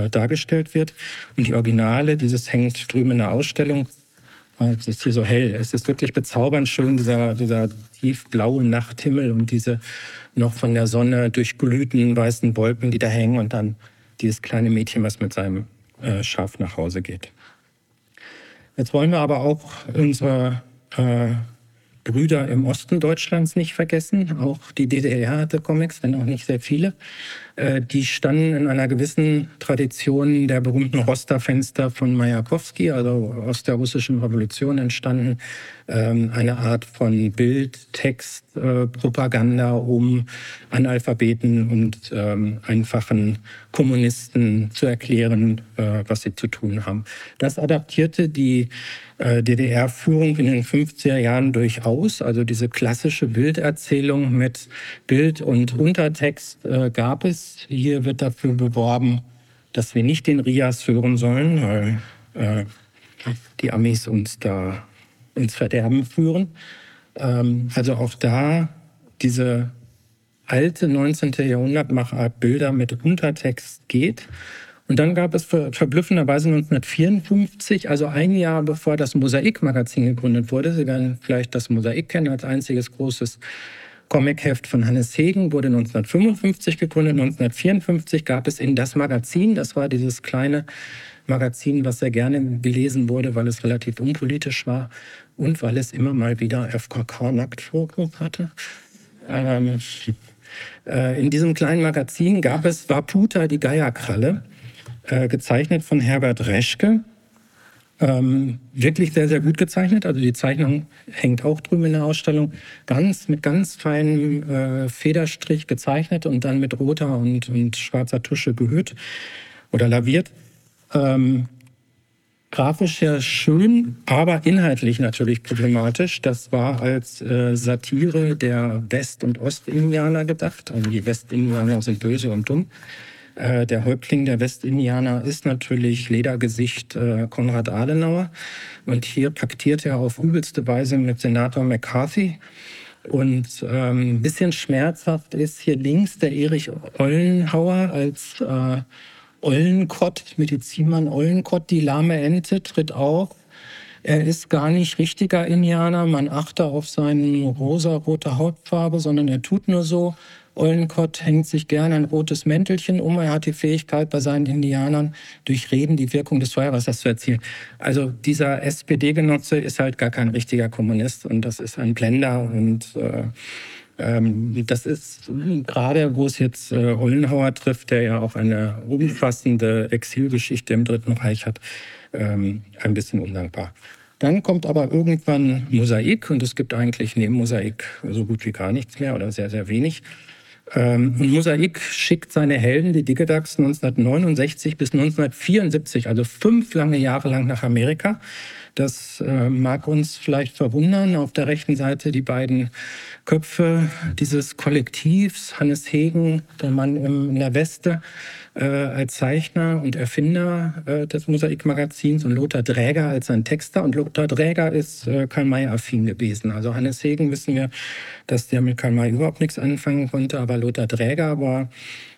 äh dargestellt wird. Und die Originale, dieses hängt drüben in der Ausstellung, es ist hier so hell. Es ist wirklich bezaubernd schön, dieser, dieser tiefblaue Nachthimmel und diese noch von der Sonne durchglühten weißen Wolken, die da hängen und dann dieses kleine Mädchen, was mit seinem äh, Schaf nach Hause geht. Jetzt wollen wir aber auch unsere äh, Brüder im Osten Deutschlands nicht vergessen. Auch die DDR hatte Comics, wenn auch nicht sehr viele. Äh, die standen in einer gewissen Tradition der berühmten Roster-Fenster von Majakowski, also aus der russischen Revolution entstanden. Ähm, eine Art von Bild, Text, äh, Propaganda, um Analphabeten und ähm, einfachen Kommunisten zu erklären, äh, was sie zu tun haben. Das adaptierte die DDR-Führung in den 50er Jahren durchaus. Also diese klassische Bilderzählung mit Bild und Untertext gab es. Hier wird dafür beworben, dass wir nicht den Rias hören sollen, weil äh, die Amis uns da ins Verderben führen. Ähm, also auch da diese alte 19. Jahrhundertmachart Bilder mit Untertext geht. Und dann gab es verblüffenderweise 1954, also ein Jahr bevor das Mosaik-Magazin gegründet wurde, Sie werden vielleicht das Mosaik kennen als einziges großes Comicheft von Hannes Hegen, wurde 1955 gegründet. 1954 gab es in das Magazin, das war dieses kleine Magazin, was sehr gerne gelesen wurde, weil es relativ unpolitisch war und weil es immer mal wieder FKK-Nacktfotos hatte. Ähm, äh, in diesem kleinen Magazin gab es Waputa, die Geierkralle. Äh, gezeichnet von Herbert Reschke. Ähm, wirklich sehr, sehr gut gezeichnet. Also die Zeichnung hängt auch drüben in der Ausstellung. Ganz mit ganz feinem äh, Federstrich gezeichnet und dann mit roter und, und schwarzer Tusche gehüllt oder laviert. Ähm, grafisch ja schön, aber inhaltlich natürlich problematisch. Das war als äh, Satire der West- und Ostindianer gedacht. Also die Westindianer sind böse und dumm Äh, der Häuptling der Westindianer ist natürlich Ledergesicht äh, Konrad Adenauer. Und hier paktiert er auf übelste Weise mit Senator McCarthy. Und ähm, ein bisschen schmerzhaft ist hier links der Erich Ollenhauer als äh, Ollenkott, Medizinmann Ollenkott, die lahme Ente, tritt auf. Er ist gar nicht richtiger Indianer, man achte auf seine rosa-rote Hautfarbe, sondern er tut nur so. Ollenkott hängt sich gerne ein rotes Mäntelchen um. Er hat die Fähigkeit, bei seinen Indianern durch Reden die Wirkung des Feuerwassers zu erzielen. Also dieser SPD-Genosse ist halt gar kein richtiger Kommunist und das ist ein Blender und äh, ähm, das ist gerade, wo es jetzt äh, Ollenhauer trifft, der ja auch eine umfassende Exilgeschichte im Dritten Reich hat, ähm, ein bisschen undankbar. Dann kommt aber irgendwann Mosaik und es gibt eigentlich neben Mosaik so gut wie gar nichts mehr oder sehr, sehr wenig. Ähm, Mosaik schickt seine Helden, die Digedax, 1969 bis 1974, also fünf lange Jahre lang nach Amerika. Das äh, mag uns vielleicht verwundern. Auf der rechten Seite die beiden Köpfe dieses Kollektivs. Hannes Hegen, der Mann in der Weste, äh, als Zeichner und Erfinder äh, des Mosaikmagazins und Lothar Dräger als sein Texter. Und Lothar Dräger ist äh, Karl May-affin gewesen. Also Hannes Hegen wissen wir, dass der mit Karl May überhaupt nichts anfangen konnte, aber Lothar Dräger war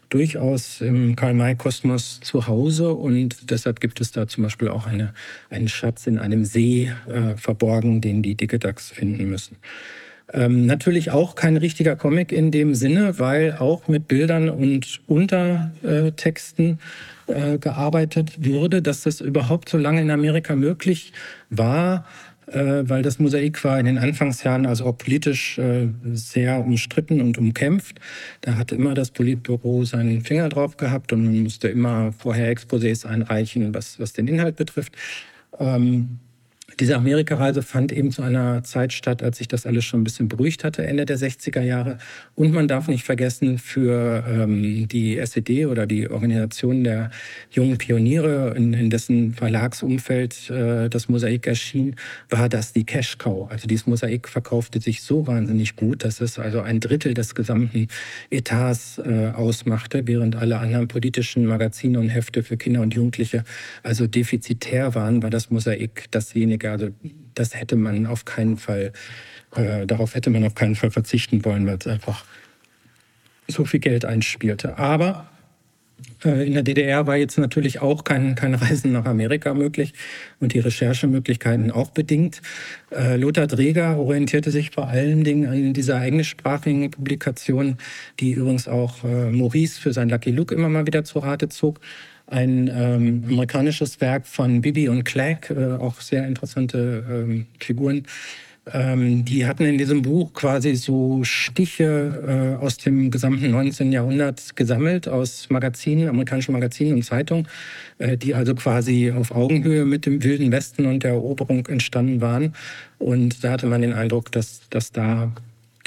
durchaus im Karl-May-Kosmos zu Hause und deshalb gibt es da zum Beispiel auch eine, einen Schatz in einem See äh, verborgen, den die Digedax finden müssen. Ähm, natürlich auch kein richtiger Comic in dem Sinne, weil auch mit Bildern und Untertexten äh, gearbeitet wurde, dass das überhaupt so lange in Amerika möglich war, weil das Mosaik war in den Anfangsjahren also auch politisch äh, sehr umstritten und umkämpft. Da hatte immer das Politbüro seinen Finger drauf gehabt und man musste immer vorher Exposés einreichen, was, was den Inhalt betrifft. Ähm, diese Amerikareise fand eben zu einer Zeit statt, als sich das alles schon ein bisschen beruhigt hatte, Ende der 60er Jahre. Und man darf nicht vergessen, für ähm, die SED oder die Organisation der jungen Pioniere, in, in dessen Verlagsumfeld äh, das Mosaik erschien, war das die Cash Cow. Also dieses Mosaik verkaufte sich so wahnsinnig gut, dass es also ein Drittel des gesamten Etats äh, ausmachte, während alle anderen politischen Magazine und Hefte für Kinder und Jugendliche also defizitär waren, war das Mosaik dasjenige, also das hätte man auf keinen Fall, äh, darauf hätte man auf keinen Fall verzichten wollen, weil es einfach so viel Geld einspielte. Aber äh, in der DDR war jetzt natürlich auch kein, kein Reisen nach Amerika möglich und die Recherchemöglichkeiten auch bedingt. Äh, Lothar Dreger orientierte sich vor allen Dingen in dieser englischsprachigen Publikation, die übrigens auch äh, Maurice für sein Lucky Luke immer mal wieder zu Rate zog ein ähm, amerikanisches Werk von Bibi und Clegg, äh, auch sehr interessante ähm, Figuren. Ähm, die hatten in diesem Buch quasi so Stiche äh, aus dem gesamten 19. Jahrhundert gesammelt, aus Magazinen, amerikanischen Magazinen und Zeitungen, äh, die also quasi auf Augenhöhe mit dem Wilden Westen und der Eroberung entstanden waren. Und da hatte man den Eindruck, dass, dass da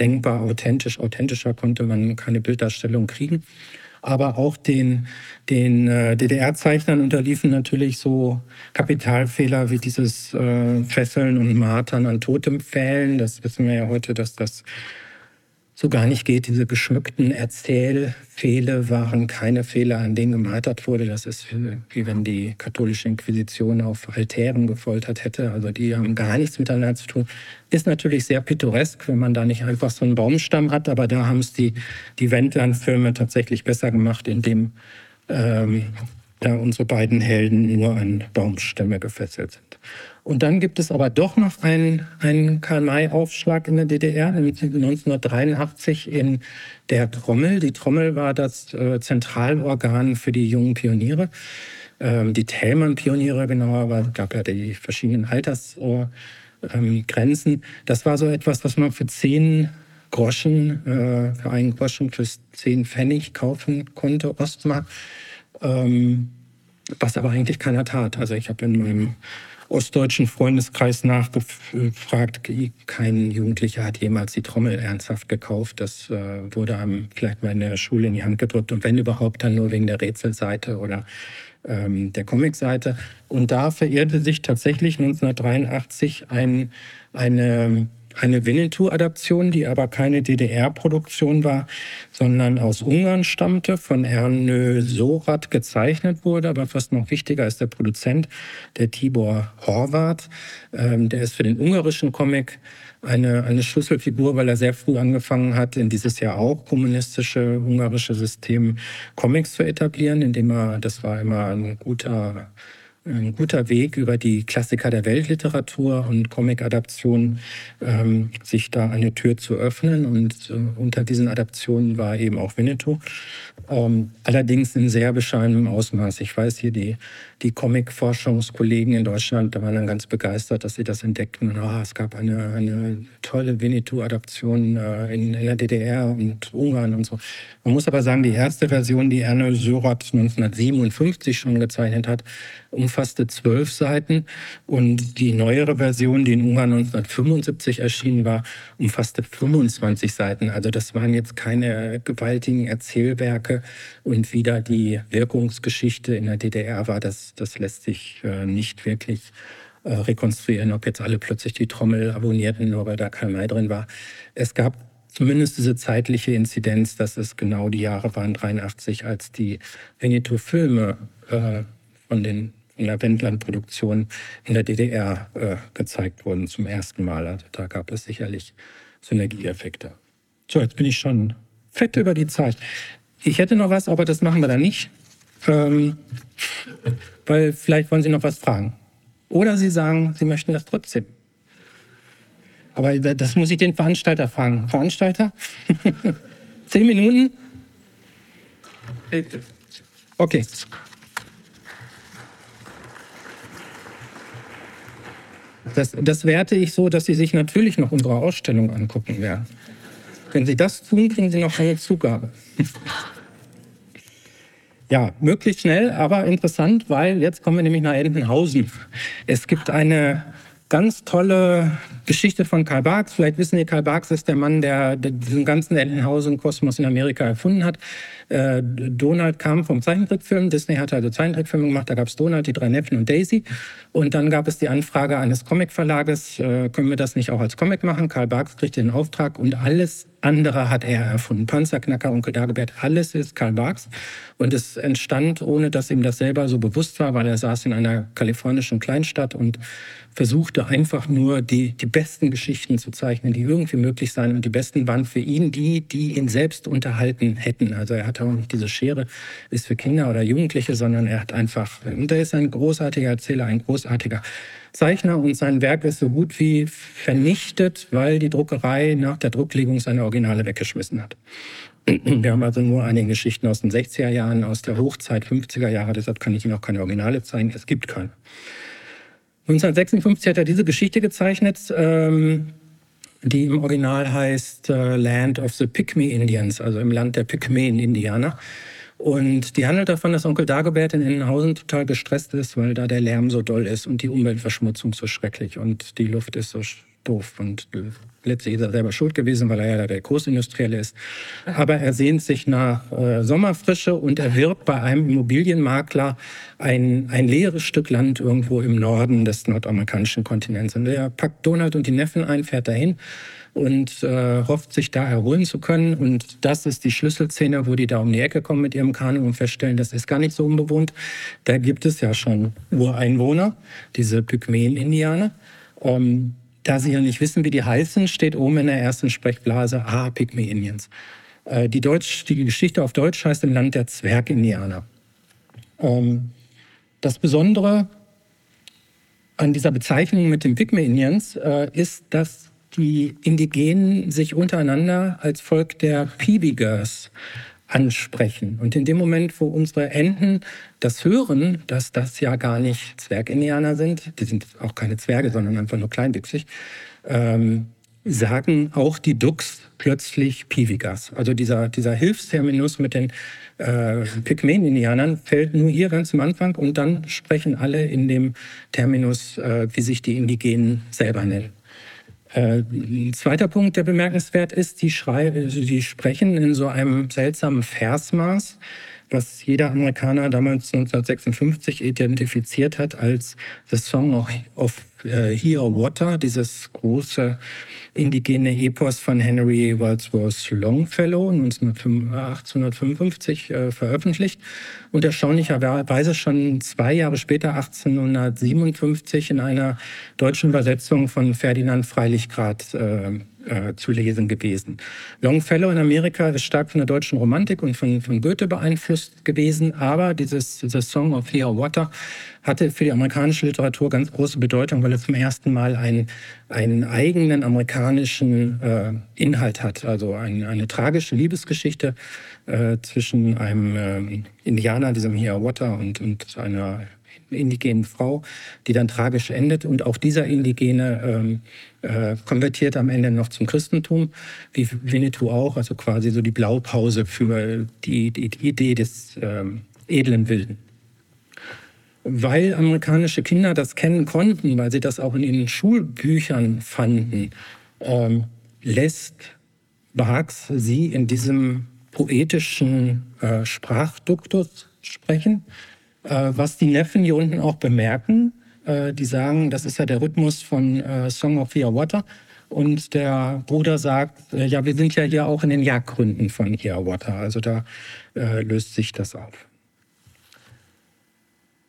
denkbar authentisch, authentischer konnte man keine Bilddarstellung kriegen aber auch den, den äh, DDR-Zeichnern unterliefen natürlich so Kapitalfehler wie dieses äh, Fesseln und Martern an Totempfählen. Das wissen wir ja heute, dass das so gar nicht geht. Diese geschmückten Erzählfehler waren keine Fehler, an denen gemartert wurde. Das ist wie wenn die katholische Inquisition auf Altären gefoltert hätte. Also die haben gar nichts miteinander zu tun. Ist natürlich sehr pittoresk, wenn man da nicht einfach so einen Baumstamm hat, aber da haben es die, die Wendland-Filme tatsächlich besser gemacht, indem ähm, da unsere beiden Helden nur an Baumstämme gefesselt sind. Und dann gibt es aber doch noch einen, einen Karl-May-Aufschlag in der DDR, nämlich 1983 in der Trommel. Die Trommel war das äh, Zentralorgan für die jungen Pioniere. Ähm, die Thälmann-Pioniere genauer, weil es gab ja die verschiedenen Altersgrenzen. Ähm, das war so etwas, was man für zehn Groschen, äh, für einen Groschen für zehn Pfennig kaufen konnte, Ostmark. Ähm, was aber eigentlich keiner tat. Also ich habe in meinem ostdeutschen Freundeskreis nachgefragt. Kein Jugendlicher hat jemals die Trommel ernsthaft gekauft. Das äh, wurde einem vielleicht mal in der Schule in die Hand gedrückt und wenn überhaupt dann nur wegen der Rätselseite oder ähm, der Comicseite. Und da verirrte sich tatsächlich 1983 ein, eine eine Winnetou-Adaption, die aber keine DDR-Produktion war, sondern aus Ungarn stammte, von Ernő Sorat gezeichnet wurde. Aber fast noch wichtiger ist der Produzent, der Tibor Horvath. Ähm, der ist für den ungarischen Comic eine, eine Schlüsselfigur, weil er sehr früh angefangen hat, in dieses Jahr auch kommunistische ungarische System Comics zu etablieren, indem er, das war immer ein guter ein guter Weg über die Klassiker der Weltliteratur und Comic-Adaptionen, ähm, sich da eine Tür zu öffnen. Und äh, unter diesen Adaptionen war eben auch Winnetou. Ähm, allerdings in sehr bescheidenem Ausmaß. Ich weiß hier, die, die Comic-Forschungskollegen in Deutschland, da waren dann ganz begeistert, dass sie das entdeckten. Und, oh, es gab eine, eine tolle Winnetou-Adaption äh, in, in, der DDR und Ungarn und so. Man muss aber sagen, die erste Version, die Erne Syrat 1957 schon gezeichnet hat, umfasste zwölf Seiten. Und die neuere Version, die in Ungarn 1975 erschienen war, umfasste 25 Seiten. Also das waren jetzt keine gewaltigen Erzählwerke. Und wieder die Wirkungsgeschichte in der DDR war, das, das lässt sich äh, nicht wirklich äh, rekonstruieren, ob jetzt alle plötzlich die Trommel abonnierten, nur weil da kein Mai drin war. Es gab zumindest diese zeitliche Inzidenz, dass es genau die Jahre waren, 83, als die Veneto-Filme äh, von den in der Wendland-Produktion in der DDR gezeigt wurden zum ersten Mal. Also da gab es sicherlich Synergieeffekte. So, jetzt bin ich schon fett über die Zeit. Ich hätte noch was, aber das machen wir dann nicht. Ähm, weil vielleicht wollen Sie noch was fragen. Oder Sie sagen, Sie möchten das trotzdem. Aber das muss ich den Veranstalter fragen. Veranstalter? Zehn Minuten? Okay. Das, das werte ich so, dass Sie sich natürlich noch unsere Ausstellung angucken werden. Wenn Sie das tun, kriegen Sie noch eine Zugabe. Ja, möglichst schnell, aber interessant, weil jetzt kommen wir nämlich nach Entenhausen. Es gibt eine ganz tolle Geschichte von Karl Barks. Vielleicht wissen Sie, Karl Barks ist der Mann, der, diesen ganzen Entenhausen-Kosmos in Amerika erfunden hat. Äh, Donald kam vom Zeichentrickfilm. Disney hatte also Zeichentrickfilme gemacht. Da gab es Donald, die drei Neffen und Daisy. Und dann gab es die Anfrage eines Comicverlages, äh, können wir das nicht auch als Comic machen? Karl Barks kriegte den Auftrag und alles andere hat er erfunden. Panzerknacker, Onkel Dagobert, alles ist Karl Barks. Und es entstand, ohne dass ihm das selber so bewusst war, weil er saß in einer kalifornischen Kleinstadt und versuchte einfach nur die, die besten Geschichten zu zeichnen, die irgendwie möglich seien. Und die besten waren für ihn die, die ihn selbst unterhalten hätten. Also er hatte auch nicht diese Schere, ist für Kinder oder Jugendliche, sondern er hat einfach, und er ist ein großartiger Erzähler, ein großartiger Zeichner und sein Werk ist so gut wie vernichtet, weil die Druckerei nach der Drucklegung seine Originale weggeschmissen hat. Wir haben also nur einige Geschichten aus den 60er Jahren, aus der Hochzeit 50er Jahre, deshalb kann ich Ihnen auch keine Originale zeigen. Es gibt keine. 1956 hat er diese Geschichte gezeichnet, ähm, die im Original heißt äh, Land of the Pygmy Indians, also im Land der Pygmäen-Indianer. Und die handelt davon, dass Onkel Dagobert in Innenhausen total gestresst ist, weil da der Lärm so doll ist und die Umweltverschmutzung so schrecklich und die Luft ist so doof. Und letztlich ist er selber schuld gewesen, weil er ja der Großindustrielle ist. Aber er sehnt sich nach äh, Sommerfrische und erwirbt bei einem Immobilienmakler ein, ein leeres Stück Land irgendwo im Norden des nordamerikanischen Kontinents. Und er packt Donald und die Neffen ein, fährt dahin und äh, hofft, sich da erholen zu können. Und das ist die Schlüsselszene, wo die da um die Ecke kommen mit ihrem Kanu und feststellen, das ist gar nicht so unbewohnt. Da gibt es ja schon Ureinwohner, diese Pygmäen-Indianer. Ähm, da sie ja nicht wissen, wie die heißen, steht oben in der ersten Sprechblase, ah, Pygmy-Indians. Äh, die, Deutsch, die Geschichte auf Deutsch heißt im Land der Zwergindianer. Ähm, das Besondere an dieser Bezeichnung mit den Pygmy-Indians äh, ist, dass die Indigenen sich untereinander als Volk der Pibigers ansprechen. Und in dem Moment, wo unsere Enten das hören, dass das ja gar nicht Zwergindianer sind, die sind auch keine Zwerge, sondern einfach nur kleinwüchsig, ähm, sagen auch die Dux plötzlich Pivigas. Also dieser, dieser Hilfsterminus mit den äh, Pygmäen-Indianern fällt nur hier ganz am Anfang und dann sprechen alle in dem Terminus, äh, wie sich die Indigenen selber nennen. Äh, zweiter Punkt, der bemerkenswert ist, die, die sprechen in so einem seltsamen Versmaß, was jeder Amerikaner damals 1956 identifiziert hat als The Song of äh, Hiawatha, dieses große indigene Epos von Henry Wadsworth Longfellow 1855 äh, veröffentlicht. Und erstaunlicherweise schon zwei Jahre später, 1857, in einer deutschen Übersetzung von Ferdinand Freilichgrad äh, äh, zu lesen gewesen. Longfellow in Amerika ist stark von der deutschen Romantik und von, von Goethe beeinflusst gewesen, aber dieses, dieses Song of Hiawatha hatte für die amerikanische Literatur ganz große Bedeutung, weil es zum ersten Mal einen, einen eigenen amerikanischen äh, Inhalt hat, also ein, eine tragische Liebesgeschichte äh, zwischen einem äh, Indianer, diesem Hiawatha, und, und einer indigenen Frau, die dann tragisch endet. Und auch dieser Indigene ähm, äh, konvertiert am Ende noch zum Christentum, wie Winnetou auch, also quasi so die Blaupause für die, die, die Idee des ähm, edlen Wilden. Weil amerikanische Kinder das kennen konnten, weil sie das auch in ihren Schulbüchern fanden, ähm, lässt Barks sie in diesem poetischen äh, Sprachduktus sprechen was die Neffen hier unten auch bemerken, äh, die sagen, das ist ja der Rhythmus von äh, Song of Hiawatha. Und der Bruder sagt, ja, wir sind ja hier auch in den Jagdgründen von Hiawatha. Also da löst sich das auf.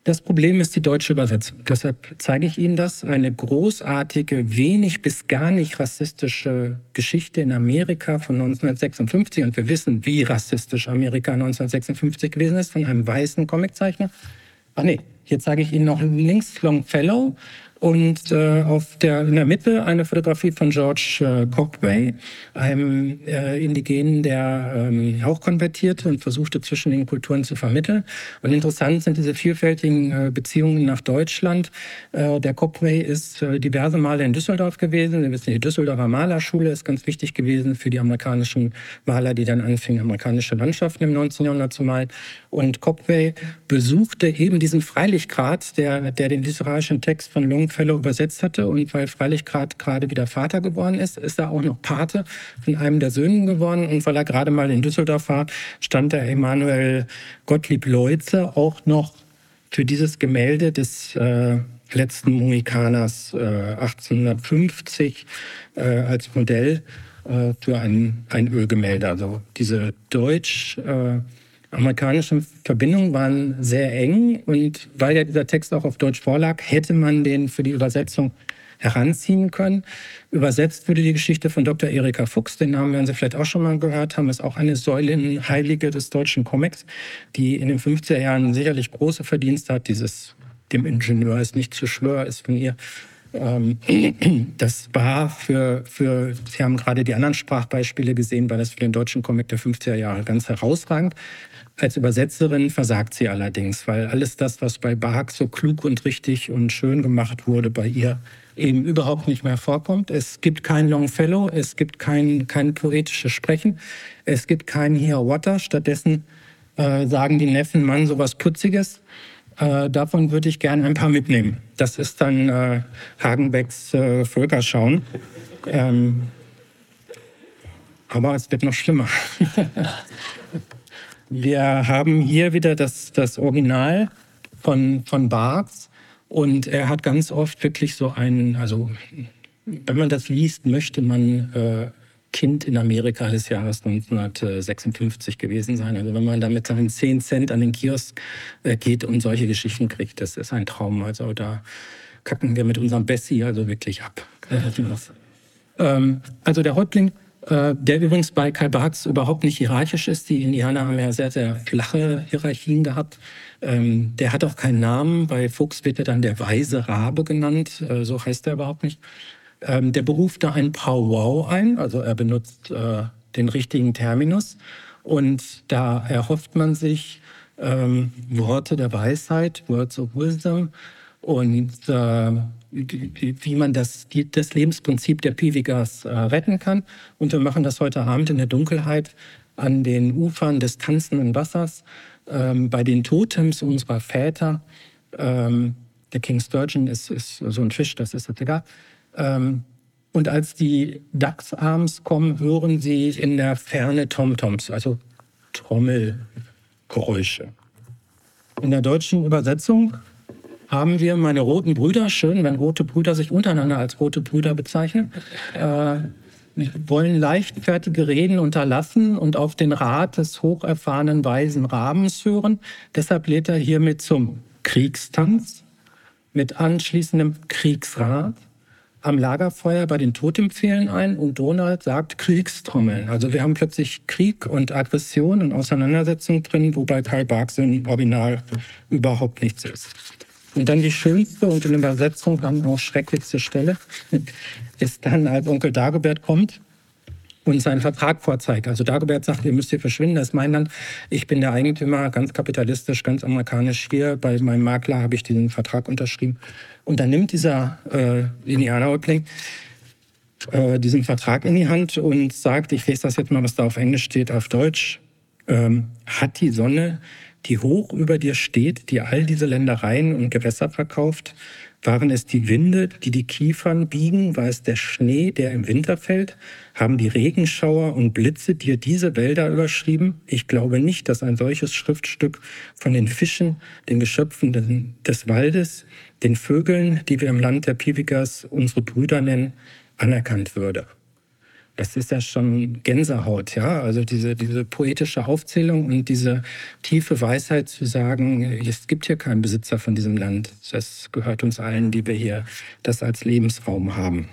Das Problem ist die deutsche Übersetzung. Deshalb zeige ich Ihnen das. Eine großartige, wenig bis gar nicht rassistische Geschichte in Amerika von 1956. Und wir wissen, wie rassistisch Amerika 1956 gewesen ist, von einem weißen Comiczeichner. Ach nee, hier zeige ich Ihnen noch links Longfellow und äh, auf der, in der Mitte eine Fotografie von George äh, Cogbray, einem äh, Indigenen, der ähm, auch konvertierte und versuchte, zwischen den Kulturen zu vermitteln. Und interessant sind diese vielfältigen äh, Beziehungen nach Deutschland. Äh, der Cogbray ist äh, diverse Male in Düsseldorf gewesen. Wir wissen, die Düsseldorfer Malerschule ist ganz wichtig gewesen für die amerikanischen Maler, die dann anfingen, amerikanische Landschaften im 19. Jahrhundert zu malen. Und Cogbray besuchte eben diesen Freilichgrad, der, der den literarischen Text von Lung Longfellow übersetzt hatte. Und weil freilich gerade wieder Vater geworden ist, ist er auch noch Pate von einem der Söhnen geworden. Und weil er gerade mal in Düsseldorf war, stand der Emanuel Gottlieb Leutze auch noch für dieses Gemälde des äh, letzten Mohikaners äh, 1850 äh, als Modell äh, für ein, ein Ölgemälde. Also diese deutsch äh, amerikanischen Verbindungen waren sehr eng und weil ja dieser Text auch auf Deutsch vorlag, hätte man den für die Übersetzung heranziehen können. Übersetzt wurde die Geschichte von Dr. Erika Fuchs, den Namen werden Sie vielleicht auch schon mal gehört haben, ist auch eine Säulenheilige des deutschen Comics, die in den 50er Jahren sicherlich große Verdienste hat. Dieses dem Ingenieur ist nicht zu schwör, ist von ihr. Ähm, das war für, für, Sie haben gerade die anderen Sprachbeispiele gesehen, war das für den deutschen Comic der 50er Jahre ganz herausragend. Als Übersetzerin versagt sie allerdings, weil alles das, was bei Bach so klug und richtig und schön gemacht wurde, bei ihr eben überhaupt nicht mehr vorkommt. Es gibt kein Longfellow, es gibt kein, kein poetisches Sprechen, es gibt kein Hiawatha. Stattdessen äh, sagen die Neffen, Mann, sowas Putziges. Äh, davon würde ich gerne ein paar mitnehmen. Das ist dann äh, Hagenbecks äh, Völkerschauen. Ähm, aber es wird noch schlimmer. Wir haben hier wieder das, das Original von, von Barks und er hat ganz oft wirklich so einen, also wenn man das liest, möchte man äh, Kind in Amerika des Jahres 1956 gewesen sein. Also wenn man da mit seinen 10 Cent an den Kiosk äh, geht und solche Geschichten kriegt, das ist ein Traum. Also da kacken wir mit unserem Bessie also wirklich ab. ähm, also der Häuptling der übrigens bei Karl Barks überhaupt nicht hierarchisch ist. Die Indianer haben ja sehr, sehr flache Hierarchien gehabt. Ähm, der hat auch keinen Namen. Bei Fuchs wird er dann der weise Rabe genannt. Äh, so heißt er überhaupt nicht. Ähm, der beruft da ein Powwow ein, also er benutzt äh, den richtigen Terminus. Und da erhofft man sich ähm, Worte der Weisheit, Words of Wisdom. Und äh, wie man das, das Lebensprinzip der Piwigas äh, retten kann. Und wir machen das heute Abend in der Dunkelheit an den Ufern des tanzenden Wassers, ähm, bei den Totems unserer Väter. Ähm, der King Sturgeon ist, ist, so ein Fisch, das ist egal. Ähm, und als die Dachsarms kommen, hören sie in der Ferne Tomtoms, also Trommelgeräusche. In der deutschen Übersetzung haben wir meine roten Brüder, schön, wenn rote Brüder sich untereinander als rote Brüder bezeichnen, äh, wollen leichtfertige Reden unterlassen und auf den Rat des hocherfahrenen weisen Rabens hören. Deshalb lädt er hiermit zum Kriegstanz mit anschließendem Kriegsrat am Lagerfeuer bei den Totempfehlen ein und Donald sagt Kriegstrommeln. Also wir haben plötzlich Krieg und Aggression und Auseinandersetzung drin, wobei Karl Barks im Original überhaupt nichts ist. Und dann die schönste und in Übersetzung dann auch schrecklichste Stelle ist dann, als Onkel Dagobert kommt und seinen Vertrag vorzeigt. Also Dagobert sagt, ihr müsst hier verschwinden, das ist mein Land. Ich bin der Eigentümer, ganz kapitalistisch, ganz amerikanisch hier. Bei meinem Makler habe ich diesen Vertrag unterschrieben. Und dann nimmt dieser äh, Indianerhäuptling äh, diesen Vertrag in die Hand und sagt, ich lese das jetzt mal, was da auf Englisch steht, auf Deutsch. Ähm, hat die Sonne, die hoch über dir steht, die all diese Ländereien und Gewässer verkauft, waren es die Winde, die die Kiefern biegen? War es der Schnee, der im Winter fällt? Haben die Regenschauer und Blitze dir diese Wälder überschrieben? Ich glaube nicht, dass ein solches Schriftstück von den Fischen, den Geschöpfen des Waldes, den Vögeln, die wir im Land der Piwikas unsere Brüder nennen, anerkannt würde. Das ist ja schon Gänsehaut, ja. Also diese, diese poetische Aufzählung und diese tiefe Weisheit zu sagen, es gibt hier keinen Besitzer von diesem Land. Das gehört uns allen, die wir hier das als Lebensraum haben.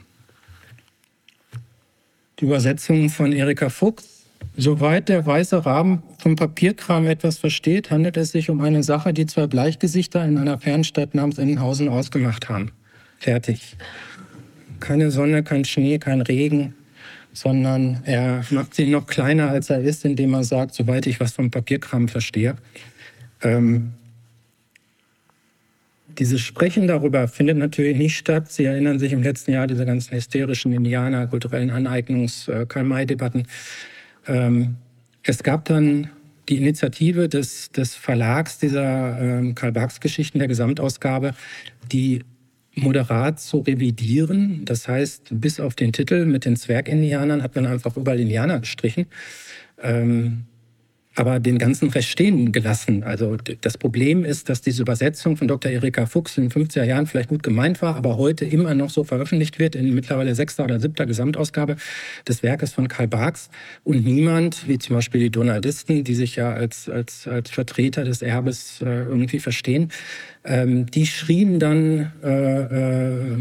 Die Übersetzung von Erika Fuchs. Soweit der weiße Rahmen vom Papierkram etwas versteht, handelt es sich um eine Sache, die zwei Bleichgesichter in einer Fernstadt namens Innenhausen ausgemacht haben. Fertig. Keine Sonne, kein Schnee, kein Regen, sondern er macht sich noch kleiner, als er ist, indem er sagt, soweit ich was vom Papierkram verstehe. Ähm, dieses Sprechen darüber findet natürlich nicht statt. Sie erinnern sich im letzten Jahr diese ganzen hysterischen Indianer, kulturellen Aneignungs-Karl-May-Debatten. Äh, ähm, es gab dann die Initiative des, des Verlags dieser ähm, Karl-Barks-Geschichten, der Gesamtausgabe, die moderat zu revidieren. Das heißt, bis auf den Titel mit den Zwergindianern hat man einfach überall Indianer gestrichen. Ähm, aber den ganzen Rest stehen gelassen. Also das Problem ist, dass diese Übersetzung von Dr. Erika Fuchs in den 50er Jahren vielleicht gut gemeint war, aber heute immer noch so veröffentlicht wird in mittlerweile sechster oder siebter Gesamtausgabe des Werkes von Karl Barks und niemand, wie zum Beispiel die Donaldisten, die sich ja als, als, als Vertreter des Erbes äh, irgendwie verstehen, ähm, die schrien dann äh, äh,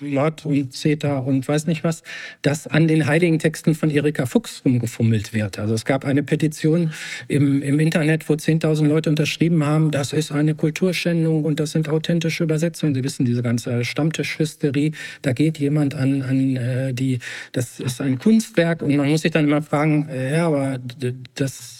Mord und Zeta und weiß nicht was, dass an den heiligen Texten von Erika Fuchs rumgefummelt wird. Also es gab eine Petition im, im Internet, wo 10.000 Leute unterschrieben haben, das ist eine Kulturschändung und das sind authentische Übersetzungen. Sie wissen, diese ganze Stammtischhysterie, da geht jemand an, an äh, die, das ist ein Kunstwerk und man muss sich dann immer fragen, äh, ja, aber das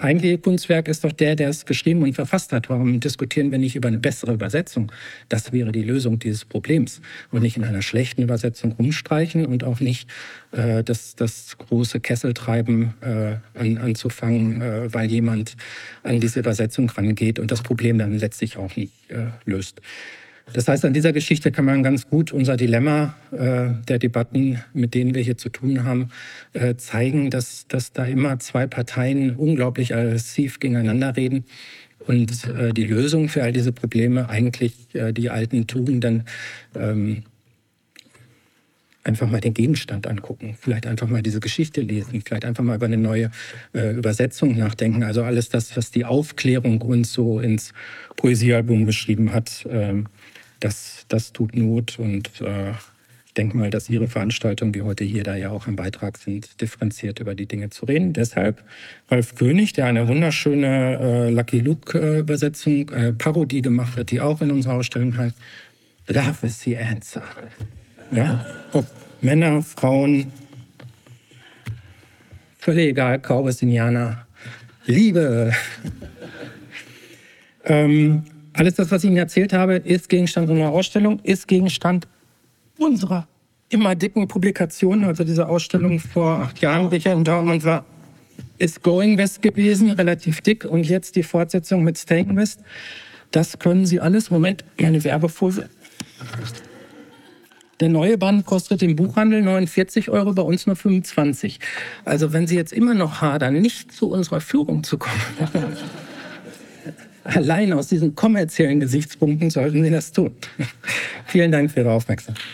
eigentliche Kunstwerk ist doch der, der es geschrieben und verfasst hat. Warum diskutieren wir nicht über eine bessere Übersetzung? Das wäre die Lösung dieses Problems. Und nicht in einer schlechten Übersetzung rumstreichen und auch nicht äh, das, das große Kesseltreiben äh, an, anzufangen, äh, weil jemand an diese Übersetzung rangeht und das Problem dann letztlich auch nicht äh, löst. Das heißt, an dieser Geschichte kann man ganz gut unser Dilemma äh, der Debatten, mit denen wir hier zu tun haben, äh, zeigen, dass, dass da immer zwei Parteien unglaublich aggressiv gegeneinander reden und äh, die Lösung für all diese Probleme eigentlich äh, die alten Tugenden ähm, einfach mal den Gegenstand angucken, vielleicht einfach mal diese Geschichte lesen, vielleicht einfach mal über eine neue äh, Übersetzung nachdenken. Also alles das, was die Aufklärung uns so ins Poesiealbum geschrieben hat, ähm, das, das tut Not und äh, ich denke mal, dass Ihre Veranstaltungen wie heute hier da ja auch ein Beitrag sind, differenziert über die Dinge zu reden. Deshalb Ralf König, der eine wunderschöne äh, Lucky Luke-Übersetzung, äh, Parodie gemacht hat, die auch in unserer Ausstellung heißt Love is the answer. Ja? Ob Männer, Frauen, völlig egal, Kaubes, Indianer, Liebe. ähm, alles das, was ich Ihnen erzählt habe, ist Gegenstand unserer Ausstellung, ist Gegenstand unserer immer dicken Publikation. Also diese Ausstellung vor acht Jahren, Richard Daumann war, ist Going West gewesen, relativ dick. Und jetzt die Fortsetzung mit Staying West. Das können Sie alles. Moment, meine Werbefolie. Der neue Band kostet im Buchhandel 49 Euro, bei uns nur 25. Also wenn Sie jetzt immer noch hadern, nicht zu unserer Führung zu kommen, Allein aus diesen kommerziellen Gesichtspunkten sollten Sie das tun. Vielen Dank für Ihre Aufmerksamkeit.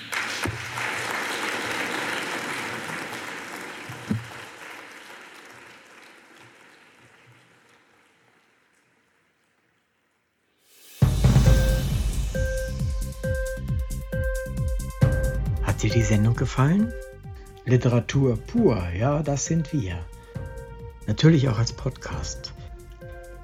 Hat dir die Sendung gefallen? Literatur pur, ja, das sind wir. Natürlich auch als Podcast.